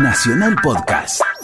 Nacional Podcast.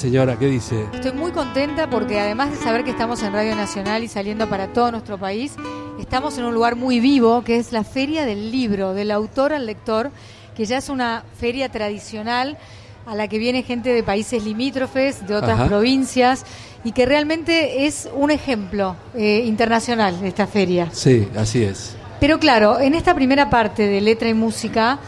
Señora? ¿Qué dice? Estoy muy contenta porque además de saber que estamos en Radio Nacional y saliendo para todo nuestro país, estamos en un lugar muy vivo que es la Feria del Libro, del autor al lector, que ya es una feria tradicional a la que viene gente de países limítrofes, de otras Ajá. provincias, y que realmente es un ejemplo eh, internacional de esta feria. Sí, así es. Pero claro, en esta primera parte de letra y música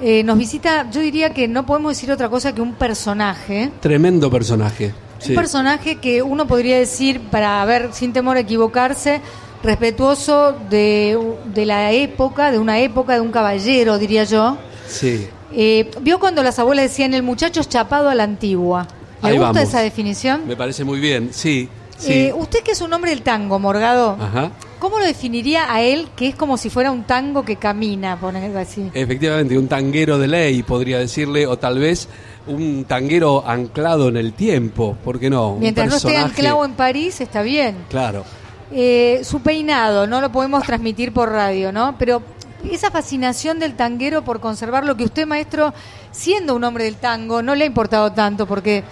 eh, nos visita, yo diría que no podemos decir otra cosa que un personaje. Tremendo personaje. Sí. Un personaje que uno podría decir, para ver, sin temor a equivocarse, respetuoso de, de la época, de una época, de un caballero, diría yo. Sí. Eh, ¿Vio cuando las abuelas decían el muchacho es chapado a la antigua? ¿Le Ahí gusta vamos. esa definición? Me parece muy bien. Sí, sí. Eh, usted que es un hombre del tango, Morgado, Ajá. ¿cómo lo definiría a él que es como si fuera un tango que camina, poner así? Efectivamente, un tanguero de ley, podría decirle, o tal vez un tanguero anclado en el tiempo. ¿Por qué no? Un Mientras no esté anclado en París, está bien. Claro. Eh, su peinado, no lo podemos transmitir por radio, ¿no? Pero esa fascinación del tanguero por conservar lo que usted, maestro, siendo un hombre del tango, no le ha importado tanto porque...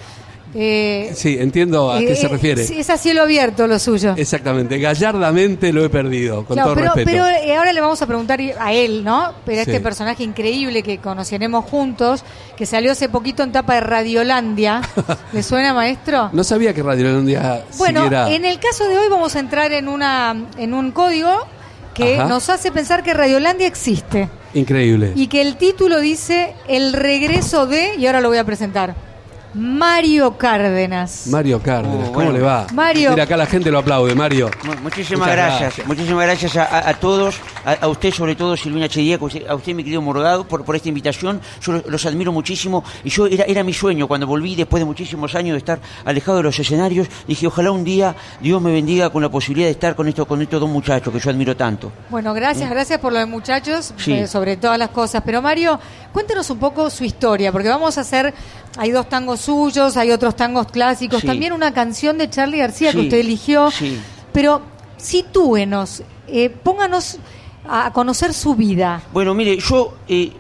eh, Sí, entiendo a qué eh, se refiere. sí, Es a cielo abierto lo suyo. Exactamente. Gallardamente lo he perdido, con Claro, todo pero, respeto. pero eh, ahora le vamos a preguntar a él, ¿no? Pero a Sí. este personaje increíble que conoceremos juntos, que salió hace poquito en tapa de Radiolandia. ¿Le suena, maestro? No sabía que Radio Landia Bueno, siguiera... en el caso de hoy vamos a entrar en una en un código que Ajá. nos hace pensar que Radiolandia existe Increíble. y que el título dice El regreso de y ahora lo voy a presentar. Mario Cárdenas. Mario Cárdenas, Oh, ¿cómo bueno. le va? Mario. Mira, acá la gente lo aplaude, Mario. Mu- Muchísimas gracias. gracias. muchísimas gracias a, a- a todos, a, a usted sobre todo, Silvina Chedieco, a usted, mi querido Morgado, por, por esta invitación. Yo los, los admiro muchísimo y yo era, era mi sueño cuando volví después de muchísimos años de estar alejado de los escenarios. Dije, ojalá un día Dios me bendiga con la posibilidad de estar con, esto, con estos dos muchachos que yo admiro tanto. Bueno, gracias, gracias por lo de muchachos, Sí. eh, sobre todas las cosas. Pero Mario, cuéntenos un poco su historia, porque vamos a hacer, hay dos tangos suyos, hay otros tangos clásicos, Sí. también una canción de Charlie García que usted eligió. sí. Pero sitúenos, eh, pónganos a conocer su vida. Bueno, mire, yo, eh,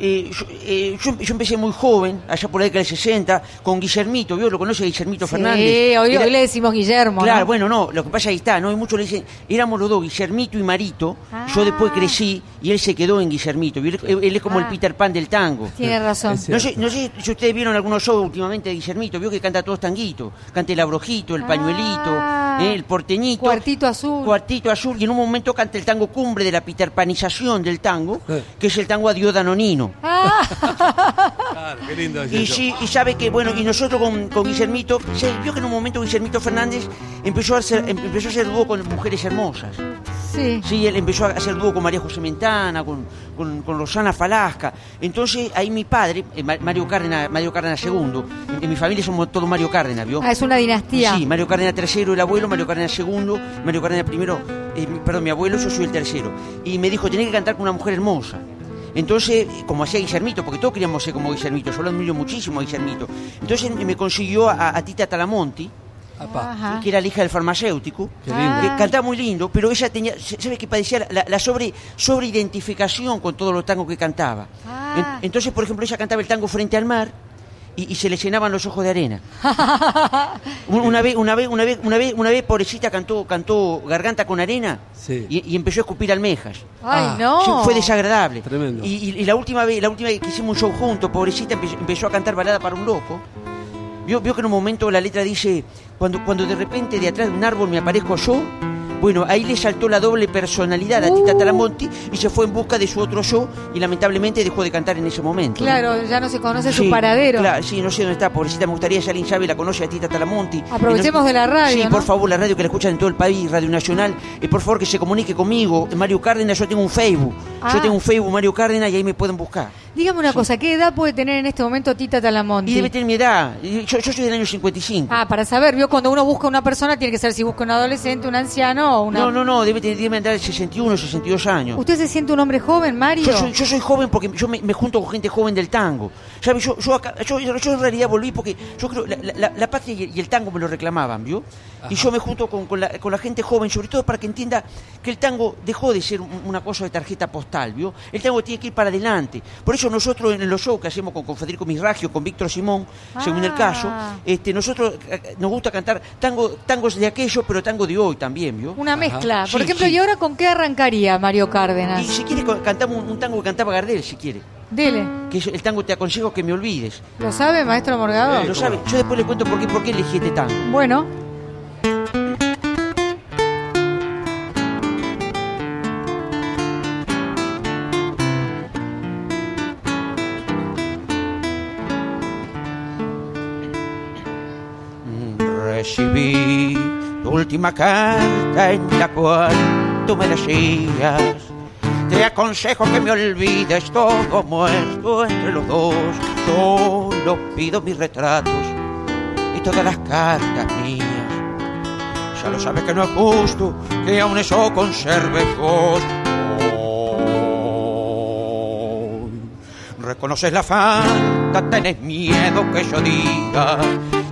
eh, yo, eh, yo, yo empecé muy joven, allá por la década del 60, con Guillermito, ¿vio? ¿Lo conoce Guillermito Sí, Fernández? hoy, Era- hoy le decimos Guillermo. Claro, ¿no? bueno, no, lo que pasa ahí está, ¿no? Y muchos le dicen, éramos los dos, Guillermito y Marito. Yo después Ah. crecí y él se quedó en Guillermito. Él, él es como Ah. el Peter Pan del tango. Tiene razón. No sé, no sé si ustedes vieron algunos shows últimamente de Guillermito, vio que canta todos tanguitos. Canta el abrojito, el Ah. pañuelito, eh, el porteñito. Cuartito azul. Cuartito azul. Y en un momento canta el tango cumbre de la peterpanización del tango, Eh. que es el tango Adiós Ah, Claro, qué lindo es Y, eso. sí, y sabe que, bueno, y nosotros con, con Guillermito, se vio que en un momento Guillermito Fernández empezó a hacer, em- empezó a hacer dúo con mujeres hermosas. sí. Sí, él empezó a hacer dúo con María José Mentana, con, con, con Rosana Falasca. Entonces, ahí mi padre, eh, Ma- Mario Cárdenas, Mario Cárdenas II, en, en mi familia somos todos Mario Cárdenas, ¿vio? Ah, es una dinastía. Sí, Mario Cárdenas III, el abuelo, Mario Cárdenas II, Mario Cárdenas I, eh, perdón, mi abuelo, yo soy el tercero. Y me dijo, tenés que cantar con una mujer hermosa. Entonces, como hacía Guillermito, porque todos queríamos ser como Guillermito, yo lo admiro muchísimo a Guillermito. Entonces me consiguió a, a Tita Talamonti. Ajá. que era la hija del farmacéutico, que cantaba muy lindo, pero ella tenía, ¿sabes qué padecía? La, la sobre, sobreidentificación con todos los tangos que cantaba. Ah. En- entonces, por ejemplo, ella cantaba el tango frente al mar y, y se le llenaban los ojos de arena. Un- una vez, una vez, una vez, una vez, una vez, pobrecita cantó, cantó Garganta con arena Sí. y, y empezó a escupir almejas. Ay, Ah, no. Sí, fue desagradable. Tremendo. Y, y- y la última vez, la última vez que hicimos un show juntos, pobrecita empezó, empezó a cantar balada para un loco. Vio, vio que en un momento la letra dice, cuando, cuando de repente de atrás de un árbol me aparezco yo, Bueno, ahí le saltó la doble personalidad a Tita Talamonti y se fue en busca de su otro yo y lamentablemente dejó de cantar en ese momento. ¿no? Claro, ya no se conoce su paradero. Claro, sí, no sé dónde está, pobrecita, me gustaría, si alguien sabe, la conoce a Tita Talamonti. Aprovechemos no- de la radio, Sí, ¿no? por favor, la radio que la escuchan en todo el país, Radio Nacional, eh, por favor que se comunique conmigo, Mario Cárdenas, yo tengo un Facebook, Ah. yo tengo un Facebook Mario Cárdenas y ahí me pueden buscar. Dígame una cosa, ¿qué edad puede tener en este momento Tita Talamonti? Y debe tener mi edad, yo, yo soy del año 55. Ah, para saber, vio, cuando uno busca una persona tiene que ser si busca un adolescente, un anciano una... No, no, no, debe, tener, debe andar de 61, 62 años. ¿Usted se siente un hombre joven, Mario? Yo soy, yo soy joven porque yo me, me junto con gente joven del tango. Yo, yo, acá- yo, yo en realidad volví porque yo creo la, la, la patria y el, tango me lo reclamaban, ¿vio? Y yo me junto con, con, la, con la gente joven, sobre todo para que entienda que el tango dejó de ser un- una cosa de tarjeta postal, ¿vio? El tango tiene que ir para adelante. Por eso nosotros en los shows que hacemos con, con Federico Misragio, con Víctor Simón, según el Ah. caso, este, nosotros eh, nos gusta cantar tango, tangos de aquello, pero tango de hoy también, ¿vio? Una mezcla. Por Sí, ejemplo, sí. ¿y ahora con qué arrancaría Mario Cárdenas? Y si quiere cantamos un, un tango que cantaba Gardel, si quiere. Dele. Que es el tango Te aconsejo que me olvides. ¿Lo sabe, maestro Morgado? Lo sabe. Yo después le cuento por qué, por qué elegí este tango. Bueno, Recibí última carta en la cual tú me decías Te aconsejo que me olvides todo muerto entre los dos. Solo pido mis retratos y todas las cartas mías. Ya lo sabes que no es justo que aún eso conserve vos Hoy Reconoces la falta, tenés miedo que yo diga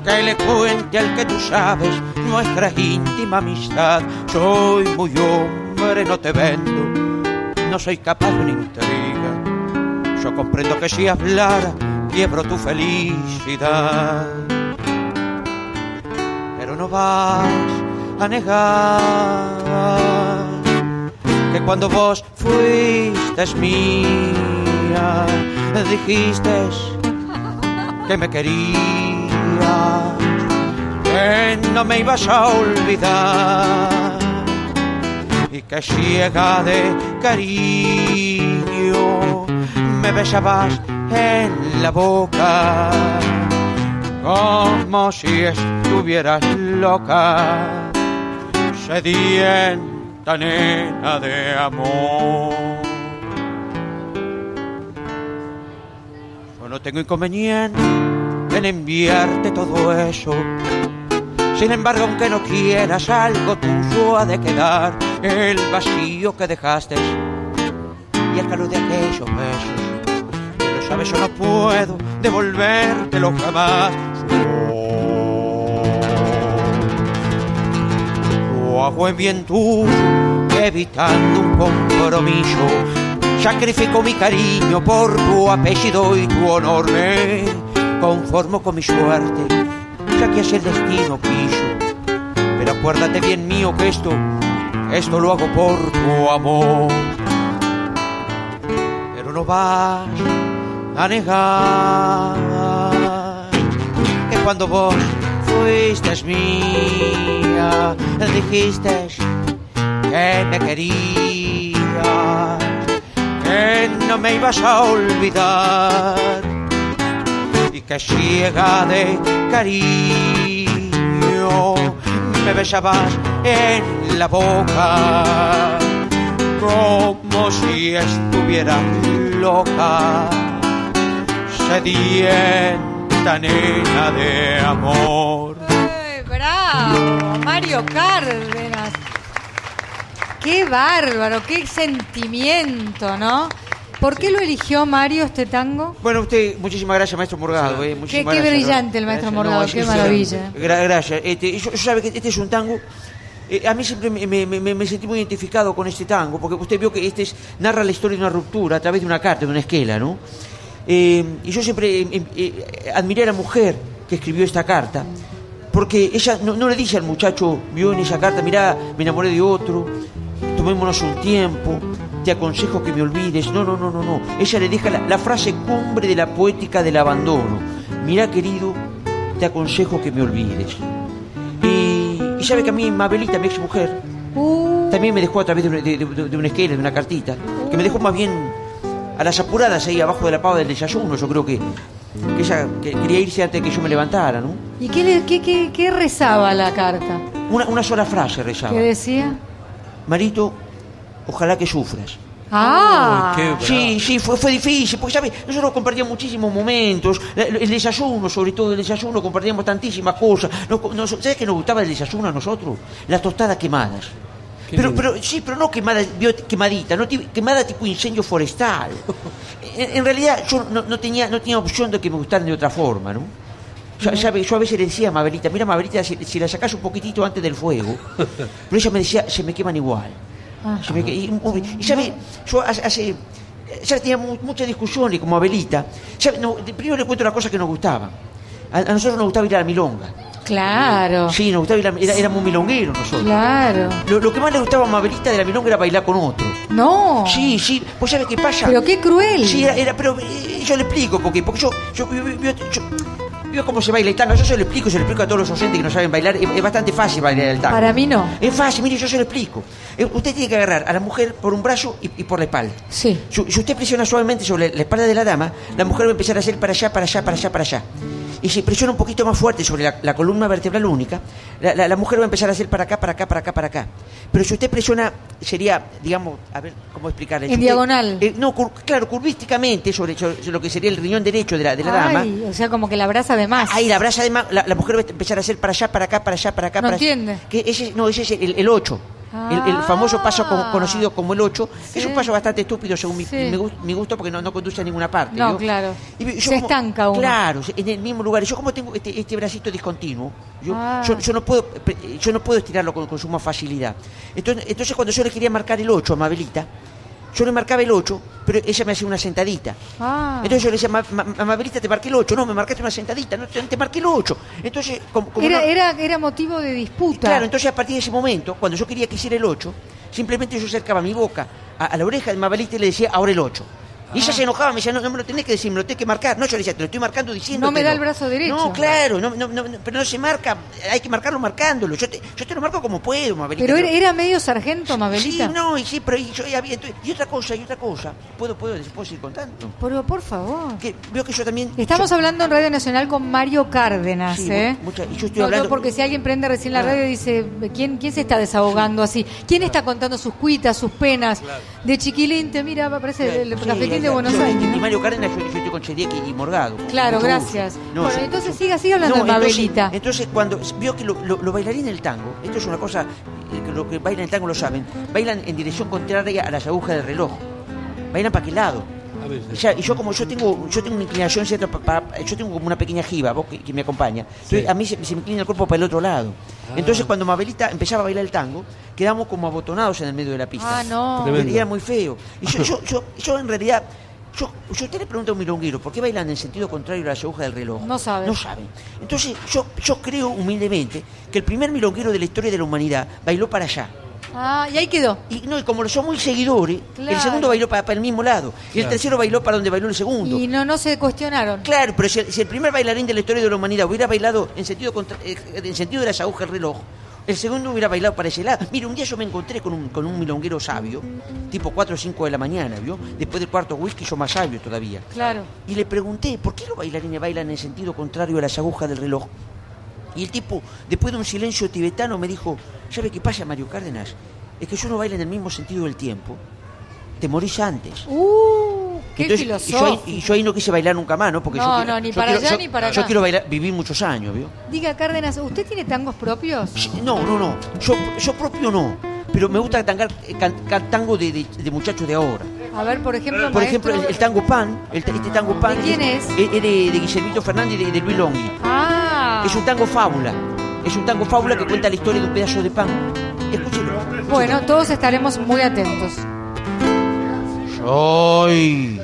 que le cuente al que tú sabes nuestra íntima amistad. Soy muy hombre, no te vendo, no soy capaz de una intriga. Yo comprendo que si hablara, quiebro tu felicidad. Pero no vas a negar que cuando vos fuiste mía, dijiste que me querías, que no me ibas a olvidar y que ciega de cariño me besabas en la boca como si estuvieras loca, sedienta nena de amor. No tengo inconveniente en enviarte todo eso. Sin embargo, aunque no quieras, algo tuyo ha de quedar. El vacío que dejaste y el calor de aquellos besos. Y lo sabes, yo no puedo devolvértelo jamás. Lo hago en bien tuyo, evitando un compromiso. Sacrifico mi cariño por tu apellido y tu honor. Me conformo con mi suerte, ya que así el destino quiso. Pero acuérdate bien mío que esto, esto lo hago por tu amor. Pero no vas a negar que cuando vos fuiste mía, dijiste que me querías, que no me ibas a olvidar que ciega de cariño me besabas en la boca como si estuviera loca, sedienta nena de amor. ¡Eh, bravo! Mario Cárdenas. Qué bárbaro, qué sentimiento, ¿no? ¿Por qué lo eligió Mario este tango? Bueno, usted, muchísimas gracias, maestro Morgado. eh, muchísimas qué gracias, brillante el maestro Morgado, es- qué maravilla. gra- gracias. Este, yo, yo sabe que este es un tango. eh, a mí siempre me, me- me- me sentí muy identificado con este tango, porque usted vio que este es, narra la historia de una ruptura a través de una carta, de una esquela, ¿no? Eh, y yo siempre eh, eh, admiré a la mujer que escribió esta carta, porque ella no, no le dice al muchacho, vio en esa carta, mirá, me enamoré de otro, tomémonos un tiempo, te aconsejo que me olvides. No, no, no, no, no. Ella le deja la, la frase cumbre de la poética del abandono. Mirá, querido, te aconsejo que me olvides. Y, y sabe que a mí, Mabelita, mi ex mujer, Uh, También me dejó a través de, un- de, de- una cartita, que me dejó más bien a las apuradas ahí abajo de la pava del desayuno. Yo creo que, que ella que quería irse antes de que yo me levantara, ¿no? ¿Y qué, le- qué, qué- qué rezaba la carta? Una, una sola frase rezaba. ¿Qué decía? Marito, ojalá que sufras. Ah, Uy, Sí, sí, fue, fue difícil, porque ¿sabes? nosotros compartíamos muchísimos momentos, el desayuno, sobre todo el desayuno, compartíamos tantísimas cosas. Nos- nos- ¿Sabes qué nos gustaba el desayuno a nosotros? Las tostadas quemadas. Pero, pero sí, pero no quemada, quemadita, no quemada tipo incendio forestal. En, en realidad yo no, no tenía, no tenía opción de que me gustaran de otra forma, ¿no? Ya- sabe, yo a veces le decía a Mabelita, mira Mabelita, si, si la sacas un poquitito antes del fuego, pero ella me decía, se me queman igual. Ah. Me y, y, sabe, yo hace, ya tenía mu- muchas discusiones como Abelita. Primero le cuento una cosa que nos gustaba. A, a nosotros nos gustaba ir a la milonga. claro, Sí, nos gustaba ir a la, era- éramos milongueros nosotros. claro. Lo, lo que más le gustaba a Mabelita de la milonga era bailar con otro. No, Sí, sí, pues ¿sabe qué pasa? pero qué cruel. Sí, era, era- pero eh, yo le explico, porque, porque yo, yo, yo, yo- yo- yo cómo se baila el tango, yo se lo explico, se lo explico a todos los oyentes que no saben bailar, es, es bastante fácil bailar el tango. Para mí no. Es fácil, mire, yo se lo explico. Eh, usted tiene que agarrar a la mujer por un brazo y, y por la espalda. Sí. Si, si usted presiona suavemente sobre la espalda de la dama, la mujer va a empezar a hacer para allá, para allá, para allá, para allá. Y si presiona un poquito más fuerte sobre la, la columna vertebral única, la, la- la mujer va a empezar a hacer para acá, para acá, para acá, para acá. Pero si usted presiona, sería, digamos, a ver, ¿cómo explicarle? En Si usted- diagonal. eh, no, cur- claro, curvísticamente sobre, sobre lo que sería el riñón derecho de la, de la dama. Ay, o sea, como que la abraza de más. Ahí la brasa de la, la mujer va a empezar a hacer para allá, para acá, para allá, para acá. No para entiende. Que ese, no, ese es el, el 8. El, el famoso paso Ah. co- conocido como el 8. Sí. Es un paso bastante estúpido según mi, Sí. mi mi gusto porque no, no conduce a ninguna parte. No, claro. Y yo Se estanca uno. Claro, en el mismo lugar. Yo como tengo este, este bracito discontinuo, yo, Ah. yo, yo no puedo pre- yo no puedo estirarlo con, con suma facilidad. Entonces, entonces cuando yo le quería marcar el 8 a Mabelita, yo le marcaba el 8, pero ella me hacía una sentadita. Ah. Entonces yo le decía, "Ma- ma- ma- Mabelita, te marqué el 8. No, me marcaste una sentadita, no te, te marqué el 8. Entonces, como, como era, no- era, era motivo de disputa. Claro, entonces a partir de ese momento, cuando yo quería que hiciera el 8, simplemente yo acercaba mi boca a, a la oreja de Mabelita y le decía, ahora el 8. Y ella se enojaba, me decía, no, no me lo tenés que decir, me lo tenés que marcar. No, yo le decía, te lo estoy marcando diciendo. No me da el brazo derecho. No, claro, no, no, pero no se marca, hay que marcarlo marcándolo. Yo te, yo te lo marco como puedo, Mabelita. Pero era, era medio sargento, Mabelita. Sí, no, y sí, pero y, yo, y había- y otra cosa, y otra cosa. ¿Puedo, puedo, puedo seguir contando? Pero por favor. Que veo que yo también... Estamos yo- hablando en Radio Nacional con Mario Cárdenas, Sí, ¿eh? mu- mucha- y yo estoy No, no, hablando- porque si alguien prende recién la Ah. radio y dice, ¿quién, ¿quién se está desahogando así? ¿Quién está contando sus cuitas, sus penas? De chiquilinte, mira, aparece el Sí, de. Buenos Aires. Y Mario Cárdenas, yo, yo estoy con Chediek y Morgado. Claro, gracias. No, Bueno, yo- entonces yo- siga, siga hablando de entonces- Mabelita. Entonces, cuando vio que lo, lo, lo bailarines del tango, esto es una cosa eh, que lo que bailan el tango lo saben, bailan en dirección contraria a las agujas del reloj. Bailan para aquel lado. Y, ya- y yo como yo tengo yo tengo una inclinación cierta pa- pa- yo tengo como una pequeña jiba vos que, que me acompaña Entonces, a mí se, se me inclina el cuerpo para el otro lado Ah. entonces cuando Mabelita empezaba a bailar el tango quedamos como abotonados en el medio de la pista Ah, no. Tremendo. era muy feo. Y yo, yo, yo, yo en realidad, yo, yo usted le pregunta a un milonguero, ¿por qué bailan en sentido contrario a las agujas del reloj? No sabe. No saben. Entonces, yo, yo creo humildemente que el primer milonguero de la historia de la humanidad bailó para allá. Ah, y ahí quedó. Y no, y como son muy seguidores, Claro. el segundo bailó para, para el mismo lado. Y el tercero bailó para donde bailó el segundo. Y no, no se cuestionaron. Claro, pero si el, si el primer bailarín de la historia de la humanidad hubiera bailado en sentido, contra- eh, en sentido de las agujas del reloj, el segundo hubiera bailado para ese lado. Mire, un día yo me encontré con un, con un milonguero sabio, tipo 4 o 5 de la mañana, ¿vio? Después del cuarto whisky yo más sabio todavía. Claro. Y le pregunté, ¿por qué los bailarines bailan en sentido contrario a las agujas del reloj? Y el tipo, después de un silencio tibetano, me dijo, ¿sabe qué pasa, Mario Cárdenas? Es que yo no bailo en el mismo sentido del tiempo. Te morís antes. Uh, qué Entonces, y yo, ahí, filosófico. y yo ahí no quise bailar nunca más, ¿no? Porque No, yo quiero- no, ni yo para allá yo- ni para Yo acá. quiero bailar, vivir muchos años, ¿vio? Diga, Cárdenas, ¿usted tiene tangos propios? No, no, no. Yo, yo propio no. Pero me gusta tangar, eh, can- can- tango de, de- de muchachos de ahora. A ver, por ejemplo, Por ejemplo, el, tango pan. El, este tango pan. ¿De quién es? Es, es de, de Guillermito Fernández y de, de Luis Longhi. Ah, Es un tango fábula. Es un tango fábula que cuenta la historia de un pedazo de pan. Escúchelo. bueno, todos estaremos muy atentos. Soy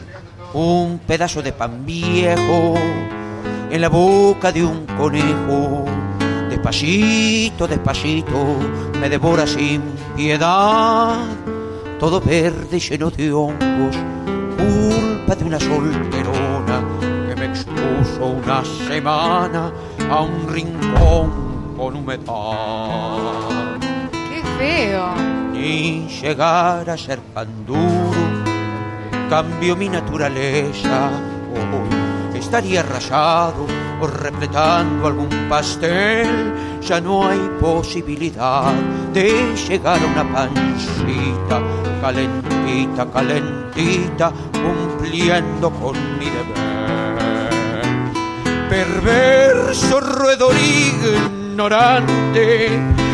un pedazo de pan viejo en la boca de un conejo. Despacito, despacito, me devora sin piedad. Todo verde y lleno de hongos, culpa de una solterona que me expuso una semana a un rincón con humedad. Qué feo. Ni llegar a ser pan duro, cambio mi naturaleza. Oh, estaría rayado o repletando algún pastel. Ya no hay posibilidad de llegar a una pancita calentita, calentita, cumpliendo con mi deber. Perverso roedor ignorante,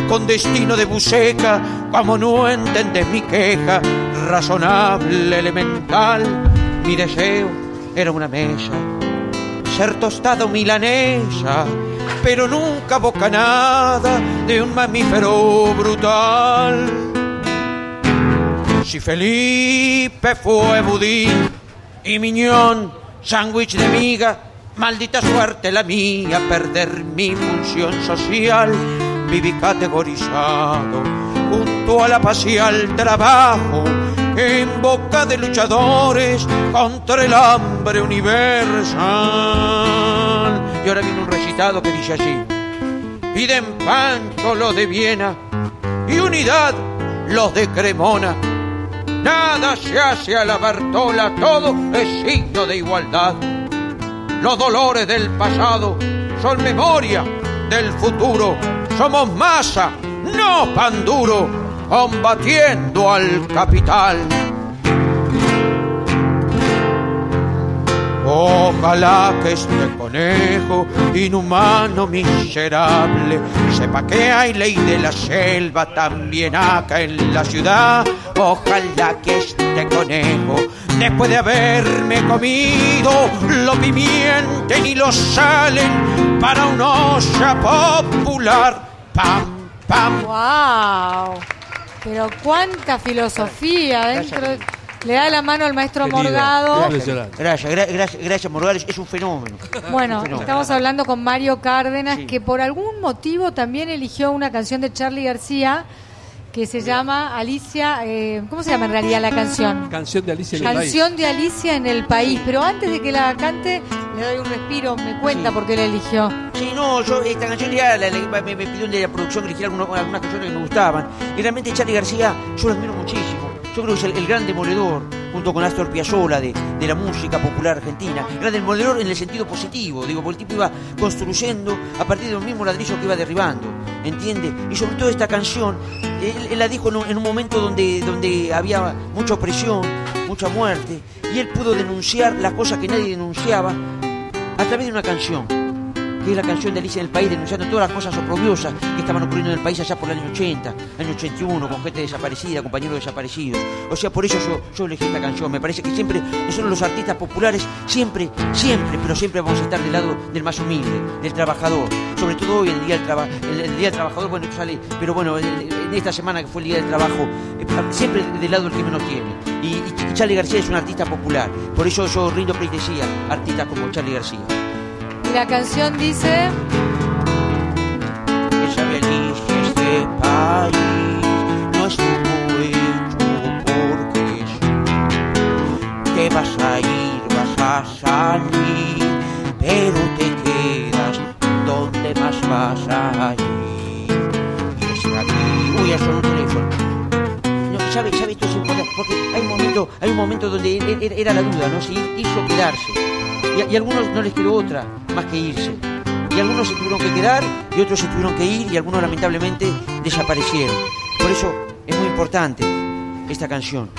con destino de buceca, como no entendés mi queja, razonable, elemental, mi deseo era una mesa, ser tostado milanesa, pero nunca bocanada de un mamífero brutal. Si Felipe fue budín y Miñón, sándwich de miga, maldita suerte la mía, perder mi función social, viví categorizado junto a la paz trabajo, en boca de luchadores contra el hambre universal. Y ahora viene un recitado que dice así, piden Pancho los de Viena y unidad los de Cremona. Nada se hace a la Bartola, todo es signo de igualdad. Los dolores del pasado son memoria del futuro. Somos masa, no pan duro, combatiendo al capital. Ojalá que este conejo inhumano, miserable, sepa que hay ley de la selva también acá en la ciudad. Ojalá que este conejo, después de haberme comido, lo pimienten y lo salen para una olla popular. Pam, pam. ¡Wow! Pero cuánta filosofía dentro. de- Le da la mano al maestro Querido, Morgado. Gracias, gra- gracias, gracias Morgales, es un fenómeno. Bueno, Un fenómeno. estamos hablando con Mario Cárdenas, Sí. que por algún motivo también eligió una canción de Charlie García que se llama Alicia. eh, ¿Cómo se llama en realidad la canción? Canción de Alicia en el País. Canción de Alicia en el país. Pero antes de que la cante, le doy un respiro. Me cuenta Sí. por qué la eligió. Sí, no, yo esta canción ya la- la- me, me pidió un de la producción que eligiera alguna- algunas canciones que me gustaban. Y realmente Charlie García, yo lo admiro muchísimo. Yo creo que es el, gran demoledor, junto con Astor Piazzolla, de, de la música popular argentina. Gran demoledor en el sentido positivo, digo, porque el tipo iba construyendo a partir de los mismos ladrillos que iba derribando, ¿entiende? Y sobre todo esta canción, él, la dijo en un, en un momento donde, donde había mucha opresión, mucha muerte, y él pudo denunciar las cosas que nadie denunciaba a través de una canción que es la canción de Alicia en el País, denunciando todas las cosas oprobiosas que estaban ocurriendo en el país allá por el año 80, año 81, con gente desaparecida, compañeros desaparecidos. O sea, por eso yo, yo elegí esta canción. Me parece que siempre, nosotros los artistas populares, siempre, siempre, pero siempre vamos a estar del lado del más humilde, del trabajador. Sobre todo hoy el Día del, traba- el, día del Trabajador, bueno, sale, pero bueno, en, esta semana que fue el Día del Trabajo, eh, siempre del lado del que menos tiene. Y, Charlie García es un artista popular. Por eso yo rindo pleitesía artistas como Charlie García. La canción dice. Esa delicia este país no estuvo hecho porque. Te vas a ir, vas a salir, pero te quedas donde más vas a ir. Y es aquí. Uy, eso un teléfono. No, ¿sabe, sabe esto es importante? Porque hay un momento, hay un momento donde él- él- era la duda, ¿no? Si hizo quedarse. Y, a- algunos no les quedó otra más que irse. Y algunos se tuvieron que quedar y otros se tuvieron que ir y algunos lamentablemente desaparecieron. Por eso es muy importante esta canción.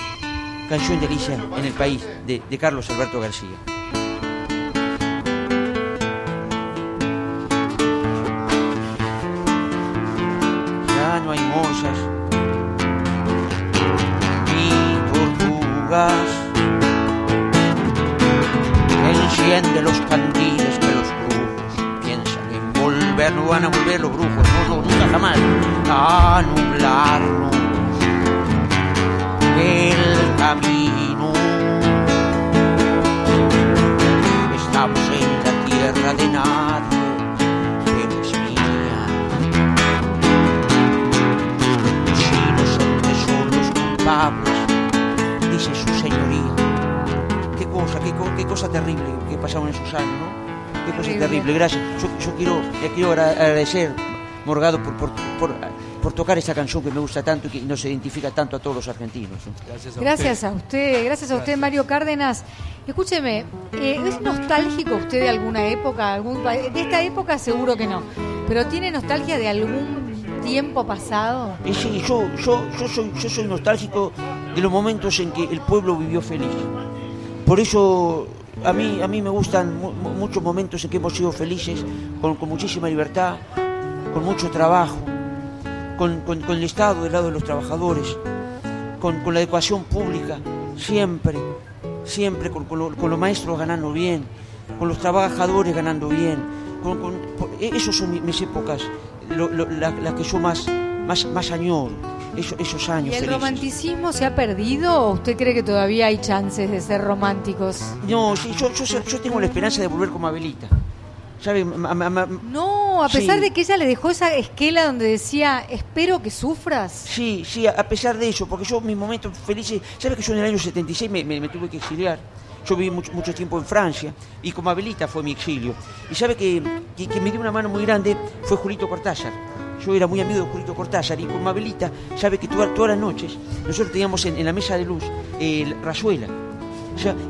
Canción de Alicia en el país de, de Carlos Alberto García. Ya no hay morsas Enciende los candiles que los brujos. Piensan en volver, no van a volver los brujos, no, no, nunca jamás, a nublarnos el camino. Estamos en la tierra de nadie, pero es mía. Los inocentes son los culpables, dice su señoría. Qué cosa, qué, qué cosa terrible que pasaron esos años, ¿no? Qué cosa Terrible. terrible, gracias. Yo, yo quiero, le quiero agra- agradecer, Morgado, por, por, por por tocar esta canción que me gusta tanto y que nos identifica tanto a todos los argentinos. ¿no? Gracias a Gracias usted. a usted, gracias a usted, Mario Cárdenas. Escúcheme, eh, ¿es nostálgico usted de alguna época? Algún, de esta época seguro que no, pero ¿tiene nostalgia de algún tiempo pasado? Sí, yo, yo, yo, soy, yo soy nostálgico de los momentos en que el pueblo vivió feliz. Por eso a mí, a mí me gustan mu- mu- muchos momentos en que hemos sido felices, con, muchísima libertad, con mucho trabajo, con, con- el Estado del lado de los trabajadores, con, la educación pública, siempre, siempre con, lo- los maestros ganando bien, con los trabajadores ganando bien. E- esas son mi- mis épocas, las que yo más, más, más añoro, esos, esos años ¿Y el romanticismo se ha perdido o usted cree que todavía hay chances de ser románticos? No, sí, yo, yo, yo tengo la esperanza de volver como Abelita. ¿Sabe? Ma- ma- ma- No, a pesar Sí. de que ella le dejó esa esquela donde decía, espero que sufras. Sí, sí, a a pesar de eso, porque yo mis momentos felices, ¿sabes que yo en el año 76 me, me- me tuve que exiliar? Yo viví mucho, mucho tiempo en Francia y como Abelita fue mi exilio. Y sabe que, que, que me dio una mano muy grande fue Julito Cortázar. Yo era muy amigo de Julito Cortázar y como Abelita, sabe que toda- todas las noches nosotros teníamos en, en la mesa de luz eh, Rayuela.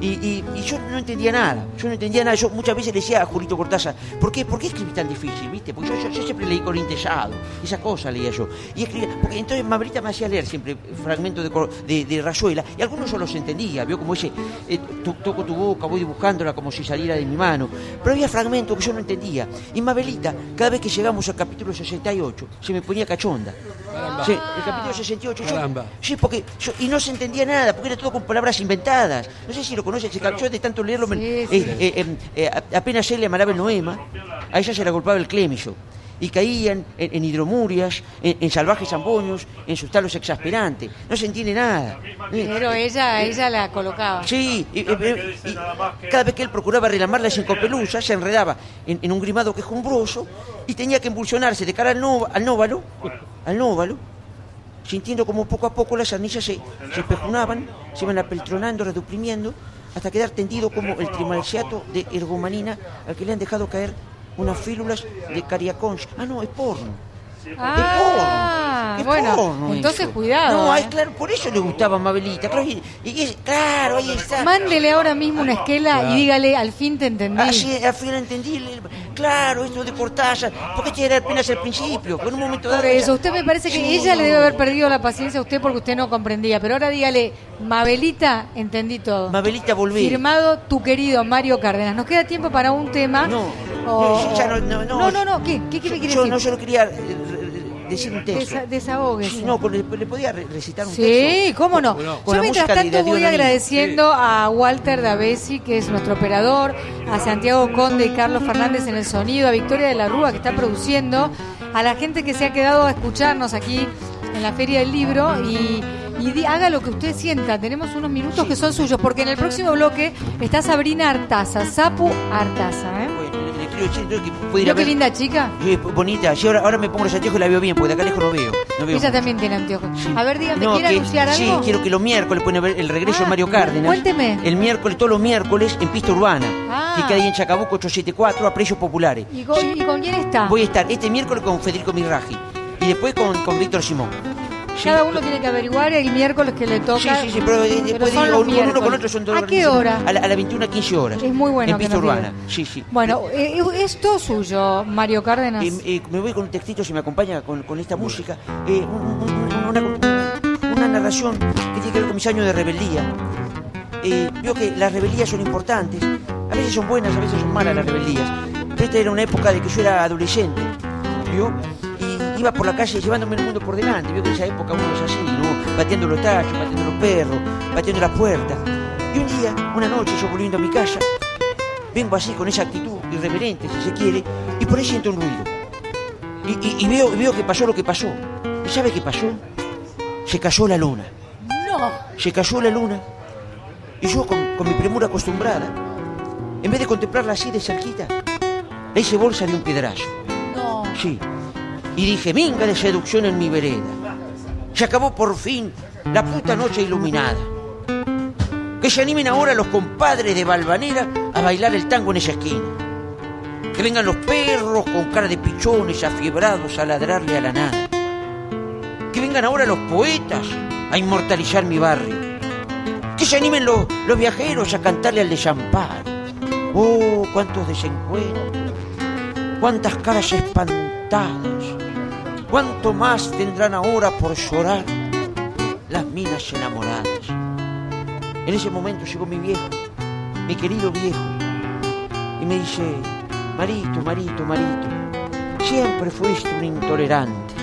Y, y- yo no entendía nada, yo no entendía nada. Yo muchas veces le decía a Julito Cortázar, ¿por qué, ¿por qué escribí tan difícil? ¿Viste? Porque yo, siempre leí con intesado, esa cosa leía yo. Y escribía, porque entonces Mabelita me hacía leer siempre fragmentos de, de, de Rayuela, y algunos yo los entendía, vio como ese, eh, to- toco tu boca, voy dibujándola como si saliera de mi mano. Pero había fragmentos que yo no entendía. Y Mabelita, cada vez que llegamos al capítulo 68, se me ponía cachonda. Caramba. Sí, el capítulo 68. yo- Caramba. sí, porque yo- y no se entendía nada, porque era todo con palabras inventadas. No sé si lo conoces, se cachó de tanto leerlo. Sí, eh, sí. eh, eh, eh, apenas él le amaraba el noema, a ella se la golpeaba el clémiso. Y caían en, en hidromurias, en, en salvajes zamboños, en sus talos exasperantes. No se entiende nada. Eh, Pero ella, ella la colocaba. Sí, y, y- y cada vez que él procuraba relamarla sin copelusa, se enredaba en, en un grimado quejumbroso y tenía que embolsionarse de cara al, no- al nóvalo, al nóvalo, sintiendo como poco a poco las arnillas se, se espejunaban, se iban apeltronando, reduprimiendo, hasta quedar tendido como el trimalciato de ergomanina al que le han dejado caer unas fílulas de cariacons. Ah, no, es porno. Ah, Es bueno, porno entonces eso. cuidado. No, ay, ¿eh? claro, por eso le gustaba a Mabelita. Claro, y, y es- claro ahí está. Mándele ahora mismo una esquela Claro. y dígale, al fin te entendí. Así, al fin entendí, claro, esto de Cortázar, porque este era apenas el principio, pero en un momento dado... Por eso, usted me parece que Sí. ella le debe haber perdido la paciencia a usted porque usted no comprendía. Pero ahora dígale, Mabelita, entendí todo. Mabelita, volví. Firmado tu querido Mario Cárdenas. ¿Nos queda tiempo para un tema? No, O- no, ya no, no, no. no, no, no, ¿Qué, qué, qué me Yo, quiere yo decir? no solo quería eh, decir un texto. Desa- desahóguese. Sí, no, le, le podía re- recitar un texto. Sí, cómo no. Con- con Yo mientras tanto voy agradeciendo a Walter Davesi, que es nuestro operador, a Santiago Conde y Carlos Fernández en el sonido, a Victoria de la Rúa que está produciendo, a la gente que se ha quedado a escucharnos aquí en la Feria del Libro y, y di- haga lo que usted sienta. Tenemos unos minutos que son suyos, porque en el próximo bloque está Sabrina Artaza, Sapu Artaza. ¿eh? Que ir a ¿Vio qué ver... linda chica? Sí, bonita, sí, ahora, ahora me pongo los anteojos y la veo bien, porque de acá lejos no veo. No veo. Ella también tiene anteojos. A ver, dígame, No, ¿quiere que- anunciar algo? Sí, quiero que los miércoles pueden ver el regreso Ah, de Mario Cárdenas. cuénteme. El miércoles, todos los miércoles, en pista urbana. Ah. Que queda ahí en Chacabuco 874 a precios populares. ¿Y con, y con quién está? Voy a estar este miércoles con Federico Mirraji y después con, con Víctor Simón. Sí. Cada uno tiene que averiguar el miércoles que le Sí, toca. sí, sí, pero eh, después digo, uno, con otro son dos ¿A qué hora? A la, a la 21 a 15 horas. Es muy bueno En pista urbana. Sí, sí. Bueno, eh, es todo suyo, Mario Cárdenas. Eh, eh, me voy con un textito, si me acompaña con, con esta música. eh, un- un- una, una narración que tiene que ver con mis años de rebeldía. Eh, veo que las rebeldías son importantes. A veces son buenas, a veces son malas las rebeldías. Pero esta era una época de que yo era adolescente. ¿vio? Iba por la calle llevándome el mundo por delante. Vio que en esa época uno es así, ¿no? Bateando los tachos, bateando los perros, bateando las puertas. Y un día, una noche, yo volviendo a mi casa, vengo así con esa actitud irreverente, si se quiere, y por ahí siento un ruido. Y, y- y veo, veo que pasó lo que pasó. ¿Y sabe qué pasó? Se cayó la luna. No. Se cayó la luna. Y yo, con, con mi premura acostumbrada, en vez de contemplarla así de cerquita, le hice bolsa de un piedrazo. No. Sí. Y dije, minga de seducción en mi vereda. Se acabó por fin la puta noche iluminada. Que se animen ahora los compadres de Balvanera a bailar el tango en esa esquina. Que vengan los perros con cara de pichones afiebrados a ladrarle a la nada. Que vengan ahora los poetas a inmortalizar mi barrio. Que se animen los, los viajeros a cantarle al desamparo. Oh, cuántos desencuentros. Cuántas caras espantadas. Cuánto más tendrán ahora por llorar las minas enamoradas. En ese momento llegó mi viejo, mi querido viejo, y me dice, Marito, Marito, Marito, siempre fuiste un intolerante.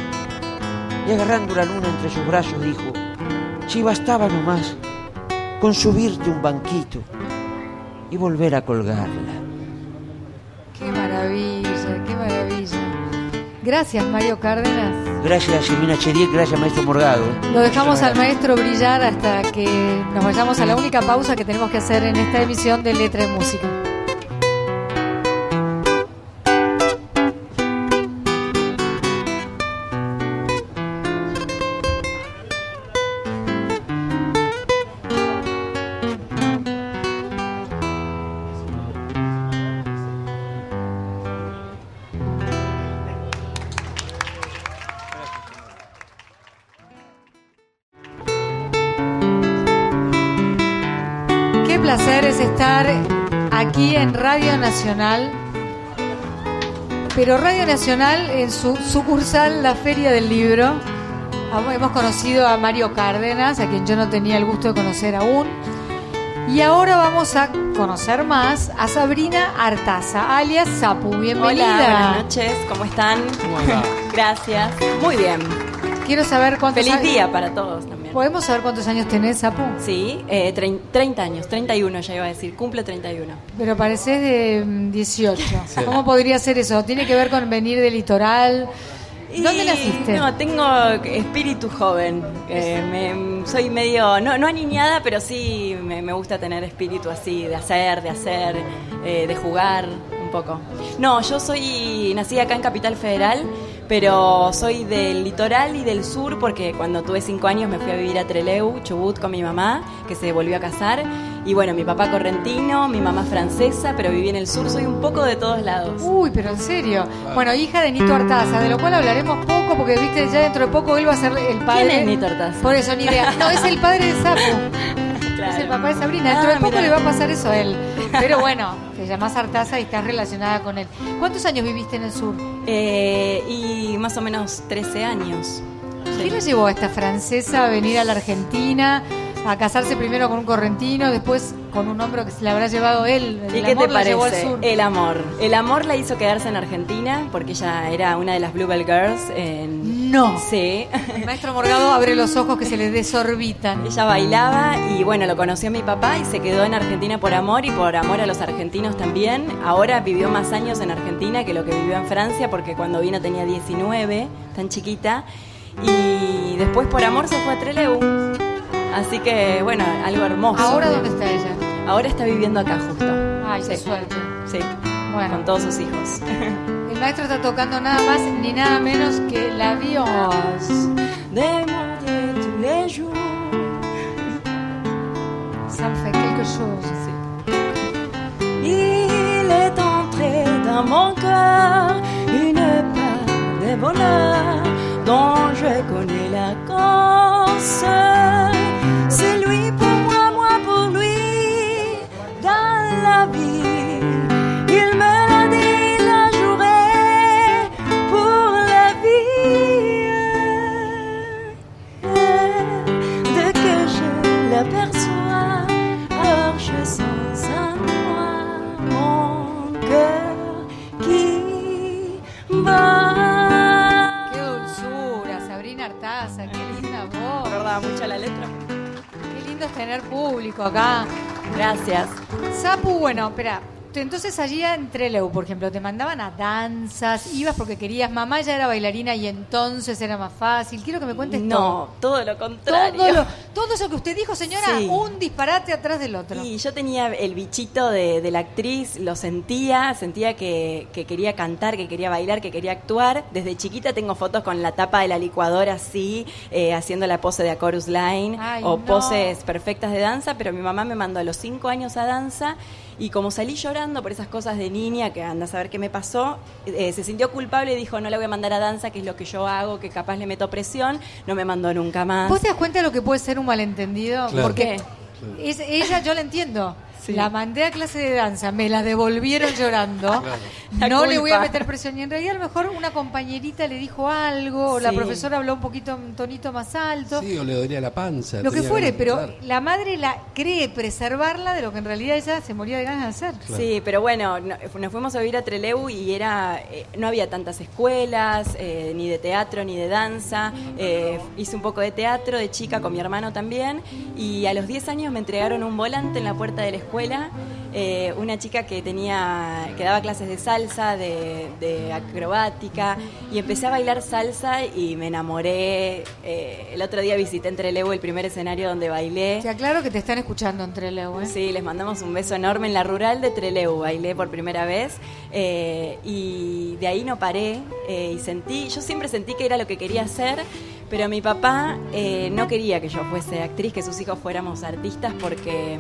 Y agarrando la luna entre sus brazos dijo, si bastaba nomás con subirte un banquito y volver a colgarla. Gracias, Mario Cárdenas. Gracias, Silvina Chediek, gracias, maestro Morgado. Lo dejamos al maestro brillar hasta que nos vayamos a la única pausa que tenemos que hacer en esta emisión de Letra de Música. Placer es estar aquí en Radio Nacional, pero Radio Nacional en su sucursal, la Feria del Libro. Hemos conocido a Mario Cárdenas, a quien yo no tenía el gusto de conocer aún. Y ahora vamos a conocer más a Sabrina Artaza, alias Sapu. Bienvenida. Hola, buenas noches, ¿cómo están? Gracias. Muy bien. Quiero saber cuántos Feliz día para todos también. ¿Podemos saber cuántos años tenés, Sapu? Sí, eh, trein- 30 años, 31 ya iba a decir, cumple 31. Pero pareces de mm, 18. ¿Cómo podría ser eso? ¿Tiene que ver con venir del litoral? ¿Dónde Y, naciste? No, tengo espíritu joven. Eh, me- soy medio, no, no aniñada, pero sí me, me gusta tener espíritu así, de hacer, de hacer, eh, de jugar un poco. No, yo soy, nací acá en Capital Federal, pero soy del litoral y del sur porque cuando tuve cinco años me fui a vivir a Trelew, Chubut, con mi mamá, que se volvió a casar. Y bueno, mi papá correntino, mi mamá francesa, pero viví en el sur, soy un poco de todos lados. Uy, pero en serio. Bueno, hija de Nito Artaza, de lo cual hablaremos poco porque, viste, ya dentro de poco él va a ser el padre. ¿Quién es Nito Artaza? Por eso, ni idea. No, es el padre de Sapo. Claro. Es el papá de Sabrina. Dentro Ah, de poco mira. le va a pasar eso a él. Pero bueno, te llamás Artaza y estás relacionada con él. ¿Cuántos años viviste en el sur? Eh, y más o menos 13 años. ¿Qué le llevó a esta francesa a venir a la Argentina? A casarse primero con un correntino, después con un hombre que se le habrá llevado él. ¿Y El qué te amor la llevó al parece? sur. El amor. El amor la hizo quedarse en Argentina porque ella era una de las Bluebell Girls. En... No. Sí. El maestro Morgado abre los ojos que se le desorbitan. Ella bailaba y bueno, lo conoció mi papá y se quedó en Argentina por amor y por amor a los argentinos también. Ahora vivió más años en Argentina que lo que vivió en Francia porque cuando vino tenía 19, tan chiquita. Y después por amor se fue a Trelew. Así que bueno, algo hermoso. ¿Ahora dónde está ella? Ahora está viviendo acá justo. Ay, qué Sí. suerte. Sí, Bueno, con todos sus hijos. el maestro está tocando nada más ni nada menos que la jours. Ça me fait quelque chose. Il est entré dans mon cœur une part de bonheur dont je connais la cause. ¿Verdad? Mucha la letra. Qué lindo es tener público acá. Gracias. Sapu, bueno, espera. Entonces allí en Trelew, por ejemplo, te mandaban a danzas, ibas porque querías, mamá ya era bailarina y entonces era más fácil. Quiero que me cuentes todo. No, todo lo contrario. Todo, lo- todo eso que usted dijo, señora, Sí. un disparate atrás del otro. Y yo tenía el bichito de, de la actriz, lo sentía, sentía que, que quería cantar, que quería bailar, que quería actuar. Desde chiquita tengo fotos con la tapa de la licuadora así, eh, haciendo la pose de a chorus line Ay, o no. poses perfectas de danza, pero mi mamá me mandó a los cinco años a danza Y como salí llorando por esas cosas de niña, que anda a saber qué me pasó, eh, se sintió culpable y dijo, no la voy a mandar a danza, que es lo que yo hago, que capaz le meto presión, no me mandó nunca más. ¿Vos te das cuenta de lo que puede ser un malentendido? Claro. Porque ¿Qué? es- ella, yo la entiendo. Sí. La mandé a clase de danza, me la devolvieron llorando. No le voy a meter presión. Y en realidad a lo mejor una compañerita le dijo algo, o la profesora habló un poquito, un tonito más alto. Sí, o le dolía la panza. Lo que fuere, pero la madre la cree preservarla de lo que en realidad ella se moría de ganas de hacer. Sí, pero bueno, no- nos fuimos a vivir a Trelew y era eh, no había tantas escuelas, eh, ni de teatro ni de danza. Eh, hice un poco de teatro de chica con mi hermano también y a los 10 años me entregaron un volante en la puerta de la escuela. Eh, una chica que tenía que daba clases de salsa, de, de acrobática y empecé a bailar salsa y me enamoré. Eh, el otro día visité en Trelew el primer escenario donde bailé. Te aclaro que te están escuchando entre Leo, ¿eh? Sí, les mandamos un beso enorme en la rural de Treleu, bailé por primera vez y de ahí no paré y sentí, yo siempre sentí que era lo que quería hacer, pero mi papá eh, no quería que yo fuese actriz, que sus hijos fuéramos artistas porque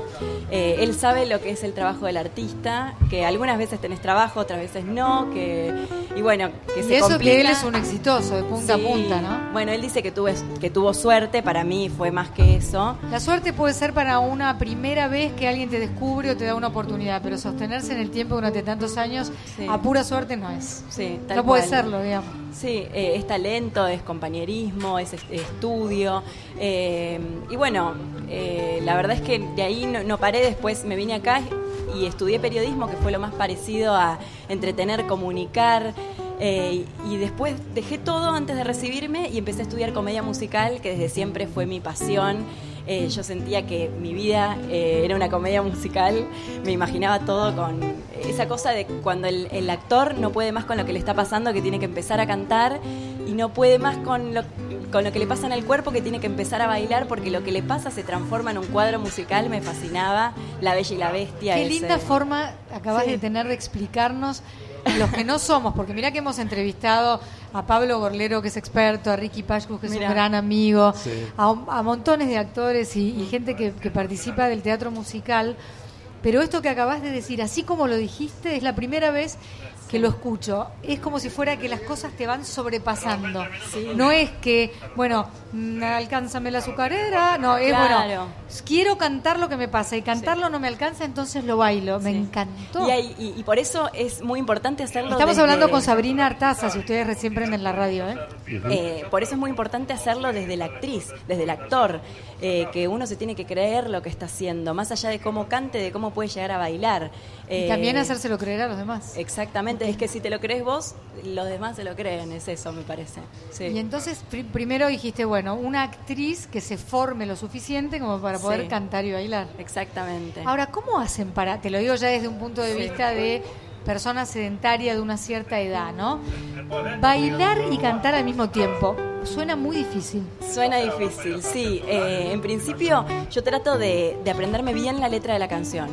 eh, él sabe lo que es el trabajo del artista, que algunas veces tenés trabajo, otras veces no, que y bueno, que Y se eso complica. que él es un exitoso, de punta Sí. a punta, ¿no? Bueno, él dice que tuve que tuvo suerte, para mí fue más que eso. La suerte puede ser para una primera vez que alguien te descubre o te da una oportunidad, pero sostenerse en el tiempo durante tantos años Sí. a pura suerte no es. Sí, tal no puede cual. serlo, digamos. Sí, eh, es talento, es compañerismo, es est- estudio. eh, y bueno, eh, la verdad es que de ahí no, no paré, después me vine acá y estudié periodismo, que fue lo más parecido a entretener, comunicar. eh, y después dejé todo antes de recibirme y empecé a estudiar comedia musical, que desde siempre fue mi pasión. Eh, yo sentía que mi vida eh, era una comedia musical, me imaginaba todo con esa cosa de cuando el, el actor no puede más con lo que le está pasando, que tiene que empezar a cantar, y no puede más con lo, con lo que le pasa en el cuerpo, que tiene que empezar a bailar, porque lo que le pasa se transforma en un cuadro musical, me fascinaba, La Bella y la Bestia. Qué ese- linda forma acabas Sí. de tener de explicarnos los que no somos, porque mira que hemos entrevistado a Pablo Gorlero, que es experto, a Ricky Pashkus, que es Mirá. un gran amigo, Sí. a, a montones de actores y, y gente que, que participa del teatro musical. Pero esto que acabas de decir, así como lo dijiste, es la primera vez que lo escucho. Es como si fuera que las cosas te van sobrepasando. Sí. No es que, bueno, mm, alcánzame la azucarera, no, es Claro. bueno, quiero cantar lo que me pasa y cantarlo no me alcanza, entonces lo bailo. Me Sí. encantó. Y, hay- y- y por eso es muy importante hacerlo. Estamos desde- hablando con Sabrina Artaza, si ustedes recién prenden la radio, ¿eh? Eh, por eso es muy importante hacerlo desde la actriz, desde el actor, eh, que uno se tiene que creer lo que está haciendo, más allá de cómo cante, de cómo puede llegar a bailar. Y Eh, también hacérselo creer a los demás. Exactamente, es que si te lo crees vos, los demás se lo creen, es eso, me parece. Sí. Y entonces pri- primero dijiste, bueno, una actriz que se forme lo suficiente como para poder Sí. cantar y bailar. Exactamente. Ahora, ¿cómo hacen para, te lo digo ya desde un punto de Sí. vista de persona sedentaria de una cierta edad, ¿no? Bailar y cantar al mismo tiempo. Suena muy difícil. Suena difícil, sí. Eh, en principio yo trato de, de aprenderme bien la letra de la canción.